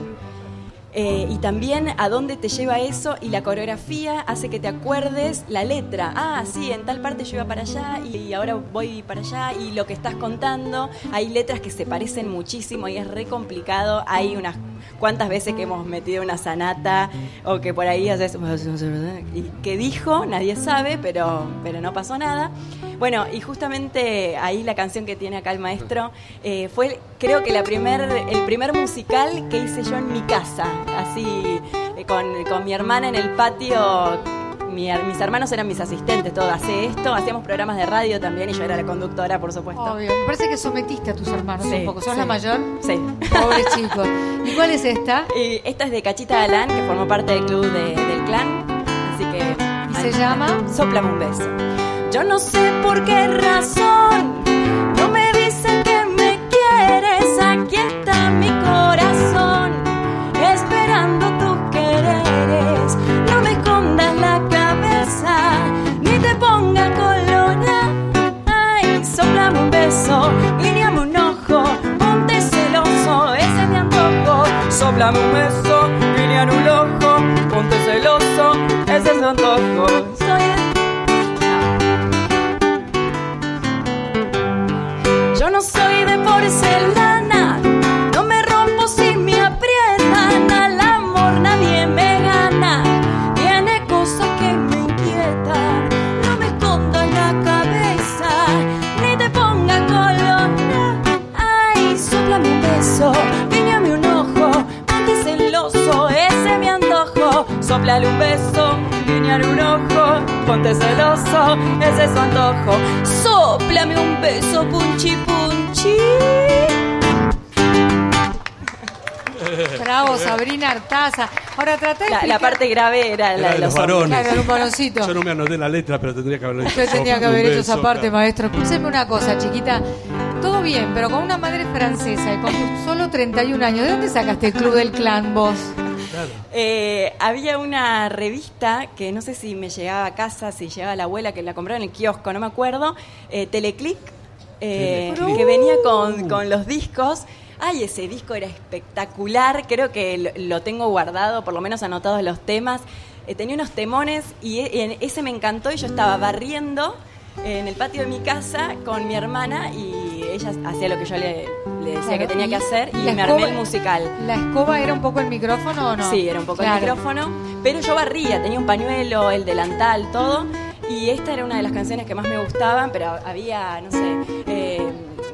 Eh, y también a dónde te lleva eso y la coreografía hace que te acuerdes la letra. Ah, sí, en tal parte yo iba para allá y, ahora voy para allá y lo que estás contando. Hay letras que se parecen muchísimo y es re complicado. Hay unas cuantas veces que hemos metido una sanata o que por ahí haces... Y que dijo, nadie sabe, pero, pero no pasó nada. Bueno, y justamente ahí la canción que tiene acá el maestro eh, fue, creo que la primer, el primer musical que hice yo en mi casa, así eh, con, con mi hermana en el patio. Mi mis hermanos eran mis asistentes, todo hace esto, hacíamos programas de radio también y yo era la conductora, por supuesto. Obvio. Me parece que sometiste a tus hermanos Sí, un poco. ¿Sos sí. la mayor? Sí. Pobre chico. ¿Y cuál es esta? Y esta es de Cachita Galán, que formó parte del club de- del clan, así que... ¿Y se llama? Sóplame un beso. Yo no sé por qué razón Soplame un beso, guiñame un ojo, ponte celoso, ese es mi antojo. Soy el- Yo no soy de porcelana, guiñar un ojo, ponte celoso, ese es su antojo. Sóplame un beso, punchi punchi. Bravo, Sabrina Artaza. Ahora trata de La, parte grave era la Era de de los varones. Claro, un varoncito. Yo no me anoté la letra, pero tendría que haberlo dicho. Usted tendría que haber hecho esa parte, claro. maestro. Escúcheme una cosa, chiquita. Todo bien, pero con una madre francesa y con tus solo 31 años, ¿de dónde sacaste el club del clan vos? Eh, había una revista que no sé si me llegaba a casa, si llegaba la abuela que la compró en el kiosco, no me acuerdo, eh, Teleclick, eh, Teleclick. que venía con, con los discos. Ay, ese disco era espectacular, creo que lo, tengo guardado, por lo menos anotados los temas. Eh, tenía unos temones y e- ese me encantó y yo estaba barriendo en el patio de mi casa con mi hermana y ella hacía lo que yo le, le decía Claro, que tenía que hacer y y la me armé el musical. ¿La escoba era un poco el micrófono o no? Sí, era un poco Claro. el micrófono, pero yo barría, tenía un pañuelo, el delantal, todo, y esta era una de las canciones que más me gustaban, pero había, no sé, eh,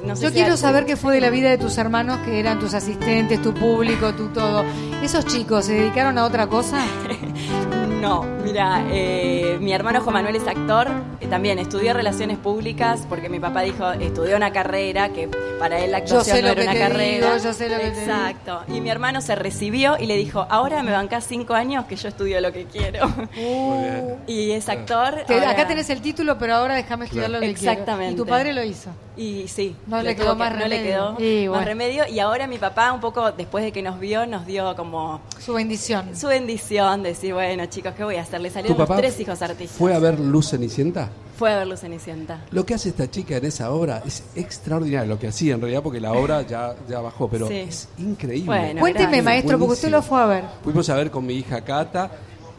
no sé Yo si quiero saber qué fue de la vida de tus hermanos, que eran tus asistentes, tu público, tu todo. ¿Esos chicos se dedicaron a otra cosa? No, mira, eh, mi hermano Juan Manuel es actor, eh, también estudió relaciones públicas porque mi papá dijo, estudió una carrera que para él la Yo actuación sé no lo era que una te carrera. digo, yo sé lo que te digo. Exacto. Y mi hermano se recibió y le dijo, ahora me bancás cinco años que yo estudio lo que quiero. bien. y es actor. Te- ahora- Acá tenés el título, pero ahora déjame estudiar lo que Exactamente. quiero. Y tu padre lo hizo. Y sí, No le quedó que- más no le remedio. quedó Y más remedio. Y ahora mi papá, un poco después de que nos vio, nos dio como Su bendición. su bendición, decir, bueno, chicos, ¿qué voy a hacer? Le ¿Tu salieron papá tres hijos artistas. fue a ver Luz Cenicienta? Fue a ver Luz Cenicienta. Lo que hace esta chica en esa obra es extraordinario. Lo que hacía en realidad, porque la obra ya, ya bajó, pero Sí. es increíble. Bueno, Cuénteme, gracias. maestro, porque usted lo fue a ver. Fuimos a ver con mi hija Cata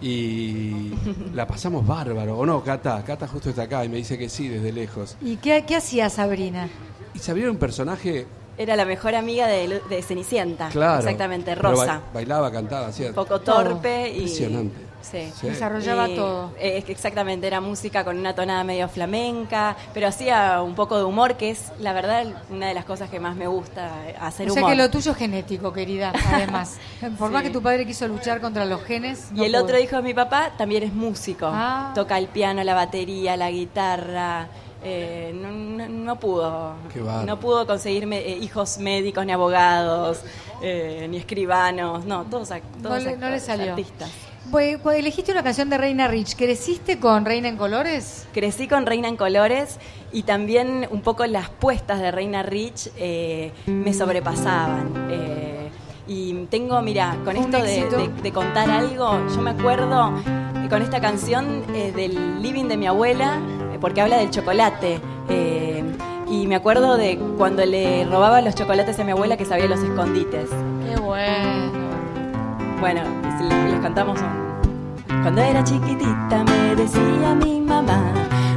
y la pasamos bárbaro. ¿O no, Cata? Cata justo está acá y me dice que sí, desde lejos. ¿Y qué, qué hacía Sabrina? Y se abrió un personaje, Era la mejor amiga de, Cenicienta. claro. Exactamente, Rosa. ba- bailaba, cantaba, hacía. Un poco torpe y. Impresionante. Sí. Sí. Desarrollaba Y, todo. eh, exactamente, era música con una tonada medio flamenca, pero hacía un poco de humor, que es la verdad una de las cosas que más me gusta, eh, hacer O sea humor. que lo tuyo es genético, querida, además. Por más Sí. que tu padre quiso luchar contra los genes. Y el pudo. otro hijo de mi papá también es músico. Ah. Toca el piano, la batería, la guitarra. eh, no, no- no pudo. No pudo conseguirme eh, hijos médicos, ni abogados, eh, ni escribanos. No, todos, No todos le, no le actores, salió. artistas. Pues, cuando elegiste una canción de Reina Rich, ¿creciste con Reina en Colores? Crecí con Reina en Colores y también un poco las puestas de Reina Rich eh, me sobrepasaban. eh, y tengo, mira, con esto de, éxito. de- de contar algo, yo me acuerdo con esta canción eh, del living de mi abuela, porque habla del chocolate. eh, y me acuerdo de cuando le robaba los chocolates a mi abuela que sabía los escondites. Qué bueno. Bueno, si un... Cuando era chiquitita me decía mi mamá,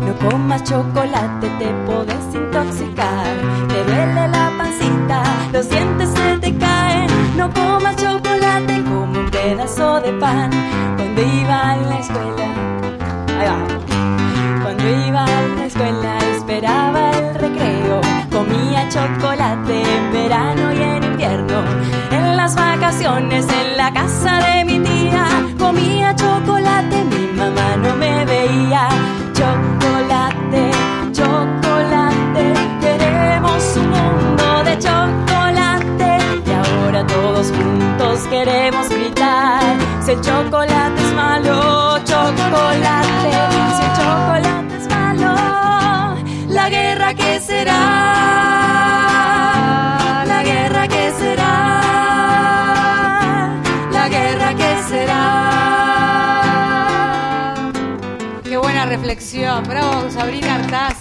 no comas chocolate, te podés intoxicar, te duele la pancita, los dientes se te caen, no comas chocolate como un pedazo de pan. Cuando iba a la escuela. Cuando iba a la escuela esperaba el recreo, comía chocolate en verano y en invierno. En las vacaciones en la casa de chocolate es malo, chocolate, si chocolate es malo, la guerra que será, la guerra que será, la guerra que será. Qué buena reflexión. Bravo, Sabrina Artaza.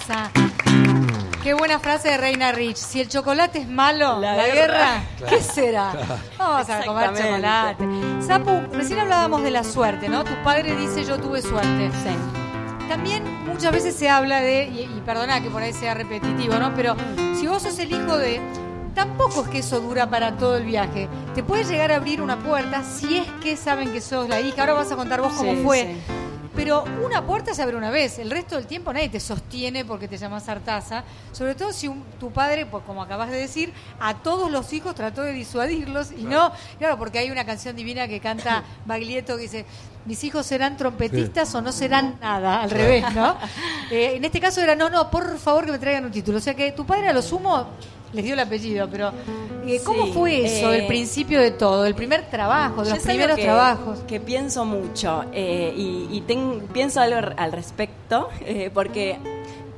Buena frase de Reina Rich. Si el chocolate es malo, la, La guerra, guerra. ¿qué será? Vamos a comer chocolate. Sapu, recién hablábamos de la suerte, ¿no? Tu padre dice yo tuve suerte. Sí. También muchas veces se habla de, y, y perdona que por ahí sea repetitivo, ¿no? Pero si vos sos el hijo de... Tampoco es que eso dura para todo el viaje. Te puede llegar a abrir una puerta si es que saben que sos la hija. Ahora vas a contar vos cómo Sí, fue. sí. Pero una puerta se abre una vez, el resto del tiempo nadie te sostiene porque te llamas Artaza. Sobre todo si un- tu padre, pues como acabas de decir, a todos los hijos trató de disuadirlos y no, claro, porque hay una canción divina que canta Baglietto que dice, mis hijos serán trompetistas o no serán nada, al revés, ¿no? Eh, en este caso era, no, no, por favor que me traigan un título. O sea que tu padre a lo sumo les dio el apellido, pero eh, ¿cómo Sí, fue eso, eh, el principio de todo, el primer trabajo, de los primeros que, trabajos? Que pienso mucho eh, y, y ten- pienso algo al- al respecto, eh, porque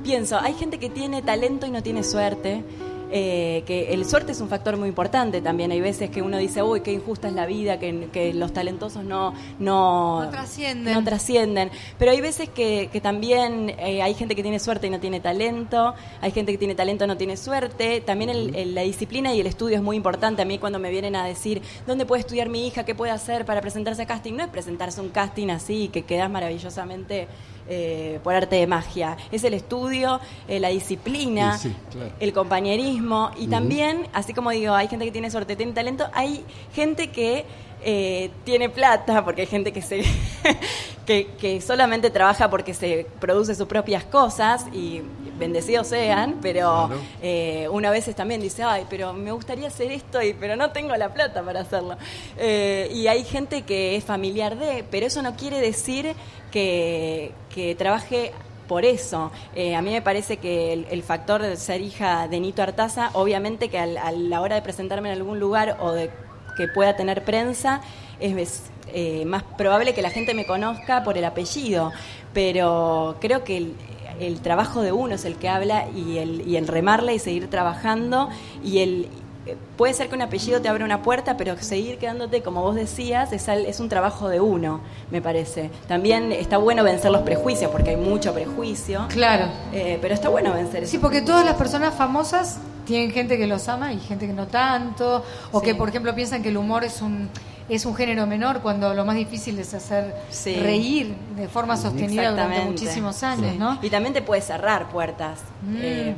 pienso, hay gente que tiene talento y no tiene suerte. Eh, que el suerte es un factor muy importante también. Hay veces que uno dice, uy, qué injusta es la vida, que, que los talentosos no, no, No trascienden. no trascienden. Pero hay veces que, que también eh, hay gente que tiene suerte y no tiene talento, hay gente que tiene talento y no tiene suerte. También el- el- la disciplina y el estudio es muy importante. A mí cuando me vienen a decir, ¿dónde puede estudiar mi hija? ¿Qué puede hacer para presentarse a casting? No es presentarse a un casting así, que quedas maravillosamente eh, por arte de magia. Es el estudio, eh, la disciplina, Sí, sí, claro. el compañerismo y también, así como digo, hay gente que tiene suerte, tiene talento, hay gente que eh, tiene plata, porque hay gente que se que, que solamente trabaja porque se produce sus propias cosas y bendecidos sean, pero Claro. eh, una veces también dice, ay, pero me gustaría hacer esto, y, pero no tengo la plata para hacerlo. Eh, y hay gente que es familiar de, pero eso no quiere decir que, que trabaje por eso. Eh, a mí me parece que el, el factor de ser hija de Nito Artaza, obviamente que al- a la hora de presentarme en algún lugar o de que pueda tener prensa, es, es, eh, más probable que la gente me conozca por el apellido. Pero creo que el, el trabajo de uno es el que habla y el, y el remarle y seguir trabajando y el eh, puede ser que un apellido te abra una puerta, pero seguir quedándote, como vos decías, es, al- es un trabajo de uno, me parece. También está bueno vencer los prejuicios, porque hay mucho prejuicio, Claro. eh, pero está bueno vencer eso. Sí, porque todas las personas famosas tienen gente que los ama y gente que no tanto, o Sí. que por ejemplo piensan que el humor es un es un género menor cuando lo más difícil es hacer Sí. reír de forma sostenida durante muchísimos años, Sí. ¿no? Y también te puede cerrar puertas. Mm. eh,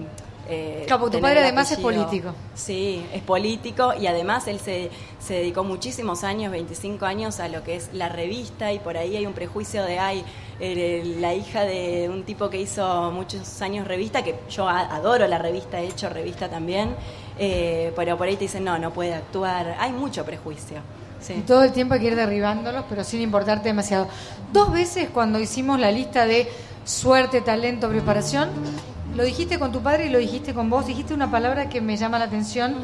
eh, Claro, porque tu padre además es político. Sí, es político y además él se, se dedicó muchísimos años, 25 años, a lo que es la revista y por ahí hay un prejuicio de, ay, la hija de un tipo que hizo muchos años revista, que yo adoro la revista, he hecho revista también, eh, pero por ahí te dicen, no, no puede actuar. Hay mucho prejuicio. Sí. Y todo el tiempo hay que ir derribándolos, pero sin importarte demasiado. Dos veces cuando hicimos la lista de suerte, talento, preparación, lo dijiste con tu padre y lo dijiste con vos, dijiste una palabra que me llama la atención,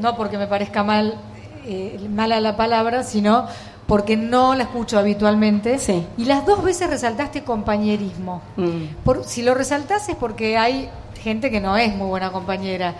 no porque me parezca mal, eh, mala la palabra, sino porque no la escucho habitualmente. Sí. Y las dos veces resaltaste compañerismo. Mm. Por, si lo resaltás es porque hay gente que no es muy buena compañera.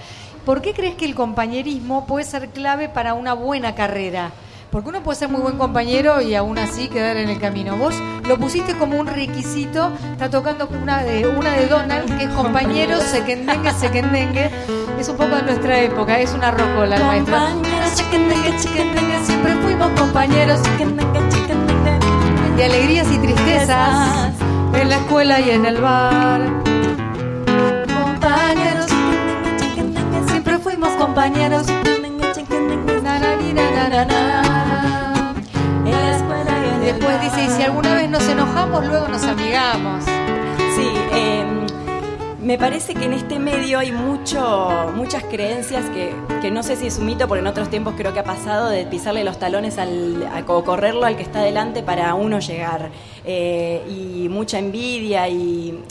¿Por qué crees que el compañerismo puede ser clave para una buena carrera? Porque uno puede ser muy buen compañero y aún así quedar en el camino. Vos lo pusiste como un requisito, está tocando una de, una de Donald, que es compañero, sequendengue, sequendengue. Es un poco de nuestra época, es una rocola el maestro. Compañeros, Chequendengue, chequendengue, siempre fuimos compañeros de alegrías y tristezas en la escuela y en el bar. Compañeros, siempre fuimos compañeros. Después dice, y si alguna vez nos enojamos, luego nos amigamos. Sí, eh, me parece que en este medio hay mucho, muchas creencias que, que no sé si es un mito, porque en otros tiempos creo que ha pasado de pisarle los talones al, a- o correrlo al que está delante para uno llegar. Eh, y mucha envidia y,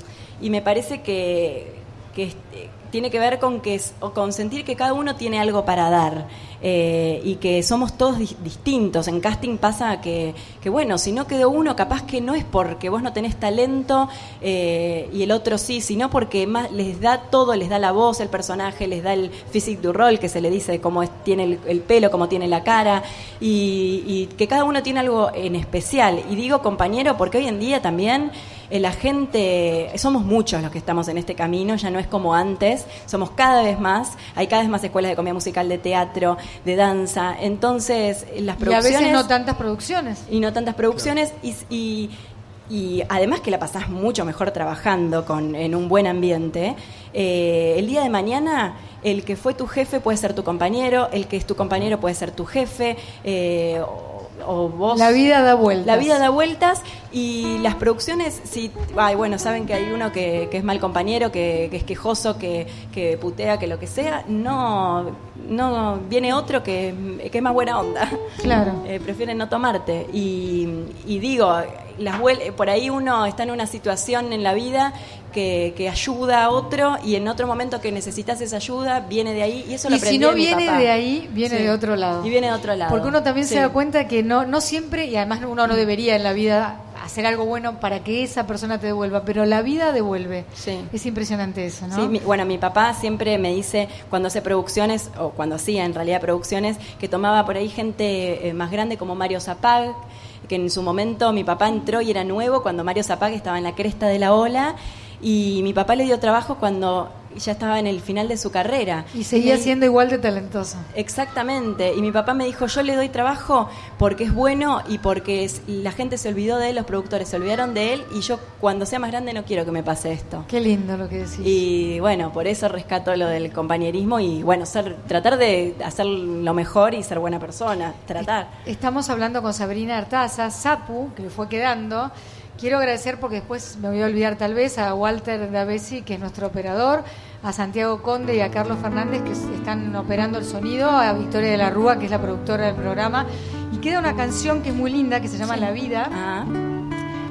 y me parece que, que este, tiene que ver con que o con sentir que cada uno tiene algo para dar eh, y que somos todos di- distintos. En casting pasa que, que, bueno, si no quedó uno, capaz que no es porque vos no tenés talento eh, y el otro sí, sino porque más les da todo, les da la voz, el personaje, les da el physique du rol, que se le dice cómo es- tiene el, el pelo, cómo tiene la cara, y, y que cada uno tiene algo en especial. Y digo compañero porque hoy en día también la gente, somos muchos los que estamos en este camino, ya no es como antes, somos cada vez más, hay cada vez más escuelas de comedia musical, de teatro, de danza, entonces eh, las Y a producciones... veces no tantas producciones. y no tantas producciones y, y, y además que la pasás mucho mejor trabajando con, en un buen ambiente, eh, el día de mañana el que fue tu jefe puede ser tu compañero, el que es tu compañero puede ser tu jefe, eh, o- vos... La vida da vueltas. La vida da vueltas y las producciones, sí, ay, bueno, saben que hay uno que, que es mal compañero, que, que es quejoso, que, que putea, que lo que sea, no, no viene otro que, que es más buena onda. Claro. Eh, prefieren no tomarte. Y, y digo, las por ahí uno está en una situación en la vida que, que ayuda a otro y en otro momento que necesitas esa ayuda viene de ahí y eso lo Y si no de mi viene papá. de ahí, viene Sí. de otro lado. Y viene de otro lado. Porque uno también se da cuenta que no, no siempre, y además uno no debería en la vida hacer algo bueno para que esa persona te devuelva, pero la vida devuelve. Sí. Es impresionante eso, ¿no? Sí, mi- bueno, mi papá siempre me dice, cuando hace producciones, o cuando hacía en realidad producciones, que tomaba por ahí gente eh, más grande como Mario Zapag, que en su momento mi papá entró y era nuevo cuando Mario Zapag estaba en la cresta de la ola, y mi papá le dio trabajo cuando ya estaba en el final de su carrera. y seguía me- siendo igual de talentoso. Exactamente, y mi papá me dijo, yo le doy trabajo porque es bueno y porque es- la gente se olvidó de él, los productores se olvidaron de él, y yo cuando sea más grande no quiero que me pase esto. Qué lindo lo que decís. Y bueno, por eso rescato lo del compañerismo y bueno, ser, tratar de hacer lo mejor y ser buena persona, tratar. Estamos hablando con Sabrina Artaza, Sapu, que le fue quedando. Quiero agradecer porque después me voy a olvidar tal vez a Walter Davesi, que es nuestro operador, a Santiago Conde y a Carlos Fernández, que están operando el sonido, a Victoria de la Rúa, que es la productora del programa. Y queda una canción que es muy linda, que se llama La Vida. Ah,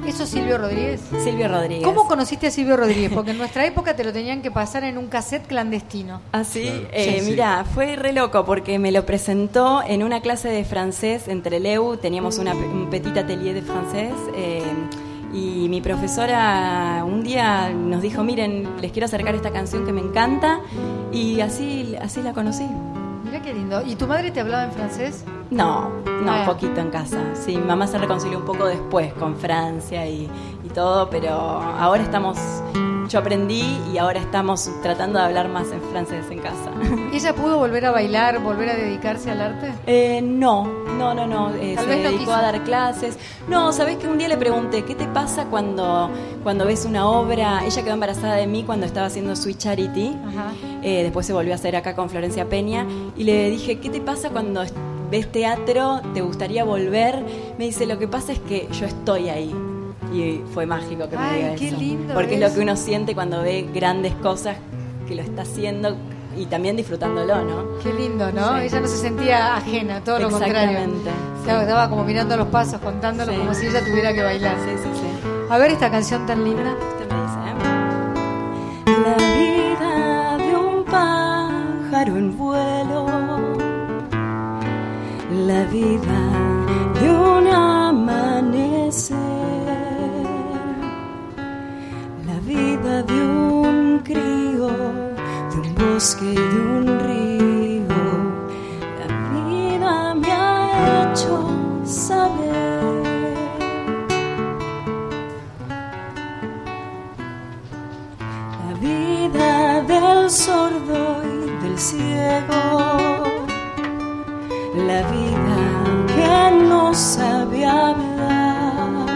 ¿Eso es Silvio Rodríguez? Silvio Rodríguez. ¿Cómo conociste a Silvio Rodríguez? Porque en nuestra época te lo tenían que pasar en un cassette clandestino. Claro. eh, Sí, sí. mira, fue re loco porque me lo presentó en una clase de francés en Trelew, teníamos una, un petit atelier de francés eh, y mi profesora un día nos dijo, miren, les quiero acercar esta canción que me encanta y así, así la conocí. Mira qué lindo. ¿Y tu madre te hablaba en francés? No, no, Ah. poquito en casa. Sí, mi mamá se reconcilió un poco después con Francia y, y todo, pero ahora estamos, yo aprendí y ahora estamos tratando de hablar más en francés en casa. ¿Ella pudo volver a bailar, volver a dedicarse al arte? Eh, no, no, no, no. eh, se dedicó quiso. a dar clases. No, sabés que un día le pregunté, ¿qué te pasa cuando, cuando ves una obra? Ella quedó embarazada de mí cuando estaba haciendo Sweet Charity. Ajá. Eh, después se volvió a hacer acá con Florencia Peña. Y le dije, ¿qué te pasa cuando ves teatro? ¿Te gustaría volver? Me dice, lo que pasa es que yo estoy ahí. Y fue mágico que me Ay, diga qué eso. lindo Porque es lo que uno siente cuando ve grandes cosas que lo está haciendo y también disfrutándolo, ¿no? Qué lindo, ¿no? Sí. Ella no se sentía ajena, todo lo contrario. Exactamente, Claro, sí. Estaba como mirando los pasos, contándolos Sí. como si ella tuviera que bailar. Sí, sí, sí. A ver esta canción tan linda. Usted me dice, ¿eh? La vida de un pájaro en vuelo, la vida y de un río, la vida me ha hecho saber. La vida del sordo y del ciego, la vida que no sabe hablar,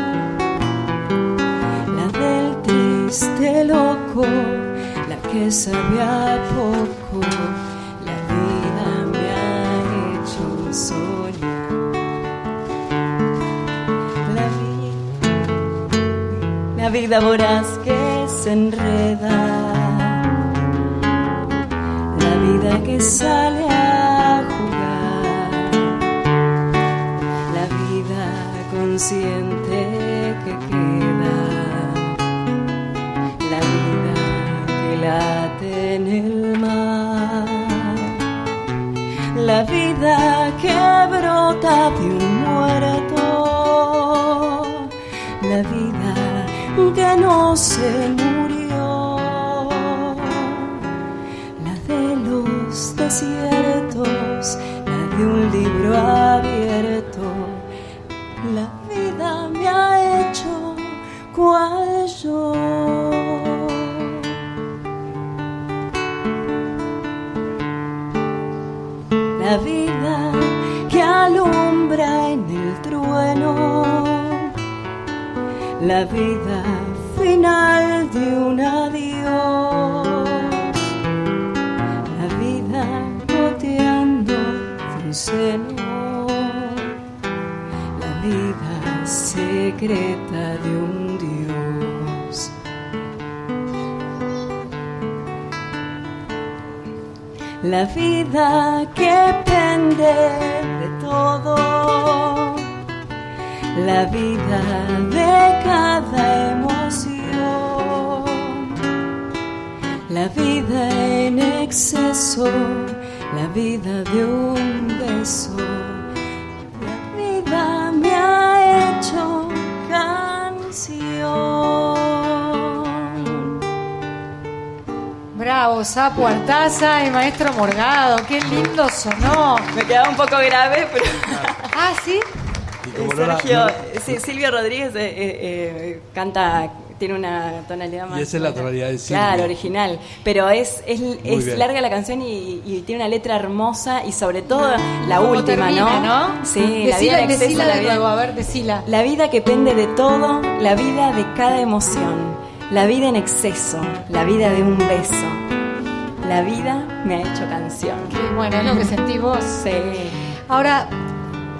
la del triste loco, que sabe a poco, la vida me ha hecho soñar. La vida la vida voraz que se enreda, la vida que sale que Maestro Morgado. Qué lindo sonó. Me quedaba un poco grave, pero... Ah, ¿sí? No la- Sergio, no la- sí, Silvio Rodríguez eh, eh, eh, canta, tiene una tonalidad más. Y esa es la tonalidad de Silvio. Claro, original. Pero es, es, es larga la canción y, y tiene una letra hermosa y sobre todo la ¿Cómo última, termina, ¿no? Sí, la vida Decila, la de vida- nuevo, a ver, decila. La vida que pende de todo, la vida de cada emoción, la vida en exceso, la vida de un beso. La vida me ha hecho canción. Qué bueno, es lo que vos. Sí. Ahora,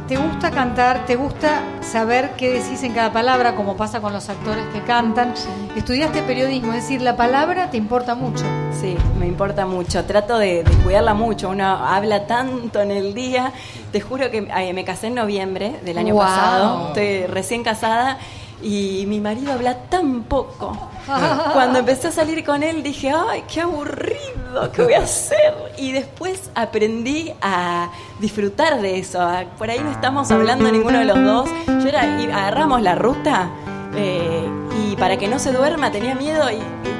¿te gusta cantar? ¿Te gusta saber qué decís en cada palabra, como pasa con los actores que cantan? Estudiaste periodismo, es decir, la palabra te importa mucho. Sí, me importa mucho. Trato de, de cuidarla mucho. Uno habla tanto en el día. Te juro que ay, me casé en noviembre del año Wow. pasado. Estoy recién casada y mi marido habla tan poco. Cuando empecé a salir con él dije, ay, qué aburrido, ¿qué voy a hacer? Y después aprendí a disfrutar de eso. A- Por ahí no estamos hablando ninguno de los dos. Yo era, y agarramos la ruta eh, y para que no se duerma tenía miedo y,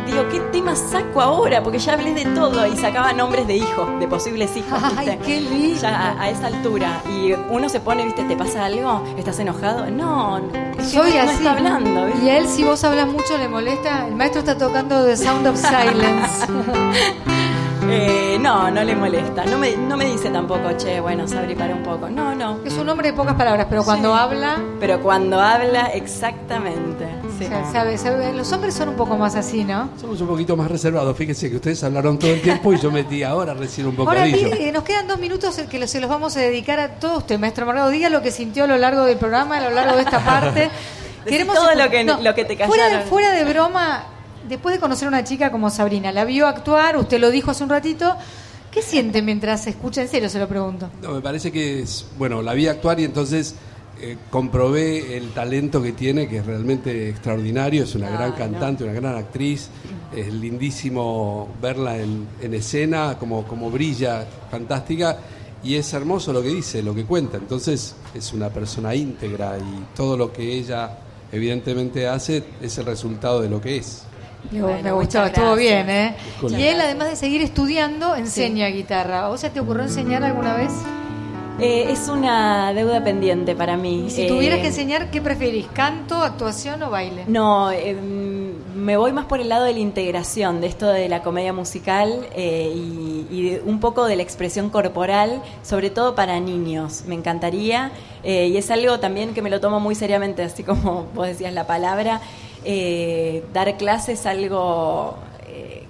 digo, ¿qué tema saco ahora? Porque ya hablé de todo y sacaba nombres de hijos, de posibles hijos. Ay, ¿viste? qué lindo. Ya a, a esa altura. Y uno se pone, ¿viste? ¿Te pasa algo? ¿Estás enojado? No, Soy no, no así. está hablando. ¿viste? Y a él, si vos hablas mucho, le molesta. El maestro está tocando The Sound of Silence. Eh, no, no le molesta. No me, no me dice tampoco, che, bueno, Sabri, para un poco. No, no. es un hombre de pocas palabras, pero cuando Sí. habla, Pero cuando habla, exactamente. Sí. o sea, sabe, sabe- los hombres son un poco más así, ¿no? Somos un poquito más reservados. Fíjense que ustedes hablaron todo el tiempo y yo metí ahora recién un Ahora, bocadillo. mire, nos quedan dos minutos que se los vamos a dedicar a todo usted, maestro Morgado. Diga lo que sintió a lo largo del programa, a lo largo de esta parte. todo lo que- lo que te fuera de, callaron. fuera de broma, después de conocer a una chica como Sabrina, la vio actuar, usted lo dijo hace un ratito. ¿Qué siente mientras escucha? En serio se lo pregunto. No, me parece que es, bueno, la vi actuar y entonces eh, comprobé el talento que tiene, que es realmente extraordinario, es una gran no. cantante, una gran actriz, es lindísimo verla en, en escena, como, como brilla, fantástica, y es hermoso lo que dice, lo que cuenta, entonces es una persona íntegra y todo lo que ella evidentemente hace es el resultado de lo que es. Bueno, me gustó, estuvo bien, ¿eh? Y él, además de seguir estudiando, enseña guitarra. ¿O se te ocurrió enseñar alguna vez? Eh, es una deuda pendiente para mí. Y si Eh, tuvieras que enseñar, ¿qué preferís? ¿Canto, actuación o baile? No, eh, me voy más por el lado de la integración, de esto de la comedia musical eh, y, y de un poco de la expresión corporal, sobre todo para niños. Me encantaría eh, y es algo también que me lo tomo muy seriamente, así como vos decías la palabra. Eh, dar clases algo eh,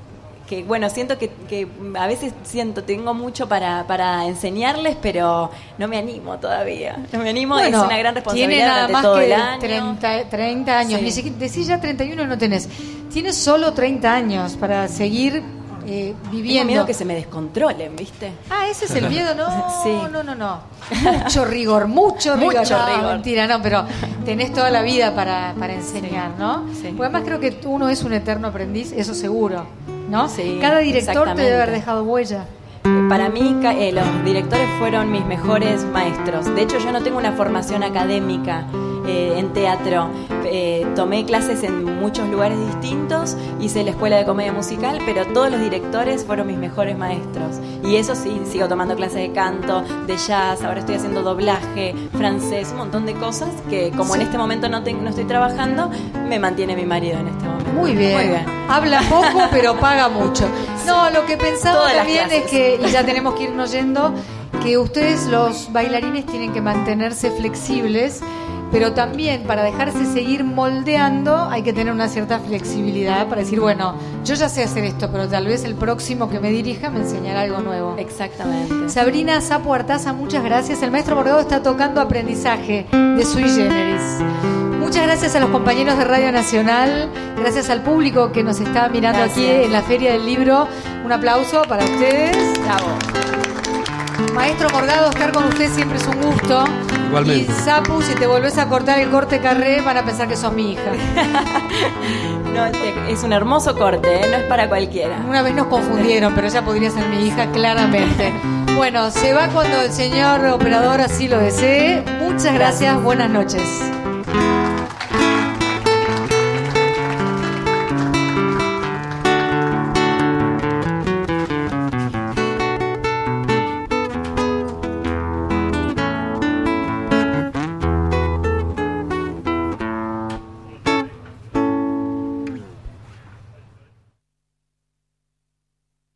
que bueno, siento que, que a veces siento, tengo mucho para, para enseñarles, pero no me animo todavía. No me animo, Bueno, es una gran responsabilidad Tiene nada más todo que el año. 30, 30 años. Sí. Ni siquiera, decís ya 31 y no tenés. Tienes solo 30 años para seguir eh, Tengo viviendo. miedo que se me descontrolen, ¿viste? Ah, ese es el miedo, no, Sí. no, no, no. Mucho rigor, mucho rigor. Mucho No, rigor. mentira, no, pero tenés toda la vida para, para enseñar, ¿no? sí. Porque además creo que uno es un eterno aprendiz, eso seguro, ¿no? Sí, Cada director te debe haber dejado huella. Para mí, eh, los directores fueron mis mejores maestros. De hecho, yo no tengo una formación académica eh, en teatro. Eh, tomé clases en muchos lugares distintos, hice la escuela de comedia musical, pero todos los directores fueron mis mejores maestros. Y eso sí, sigo tomando clases de canto, de jazz, ahora estoy haciendo doblaje, francés, un montón de cosas que como en este momento no, te- no estoy trabajando, me mantiene mi marido en este momento. Muy bien. Muy bien. Habla poco, pero paga mucho. No, lo que pensaba Todas también es que, y ya tenemos que irnos yendo, que ustedes los bailarines tienen que mantenerse flexibles pero también para dejarse seguir moldeando hay que tener una cierta flexibilidad para decir, bueno, yo ya sé hacer esto, pero tal vez el próximo que me dirija me enseñará algo nuevo. Exactamente. Sabrina Sapo Artaza, muchas gracias. El maestro Morgado está tocando aprendizaje de Sui Generis. Muchas gracias a los compañeros de Radio Nacional, gracias al público que nos está mirando aquí en la Feria del Libro. Un aplauso para ustedes. Bravo. Maestro Morgado, estar con usted siempre es un gusto. Igualmente. Y Sapu, si te volvés a cortar el corte carré, van a pensar que sos mi hija. No, te- es un hermoso corte, ¿eh? no es para cualquiera. Una vez nos confundieron, pero ella podría ser mi hija claramente. Bueno, se va cuando el señor operador así lo desee. Muchas gracias, buenas noches.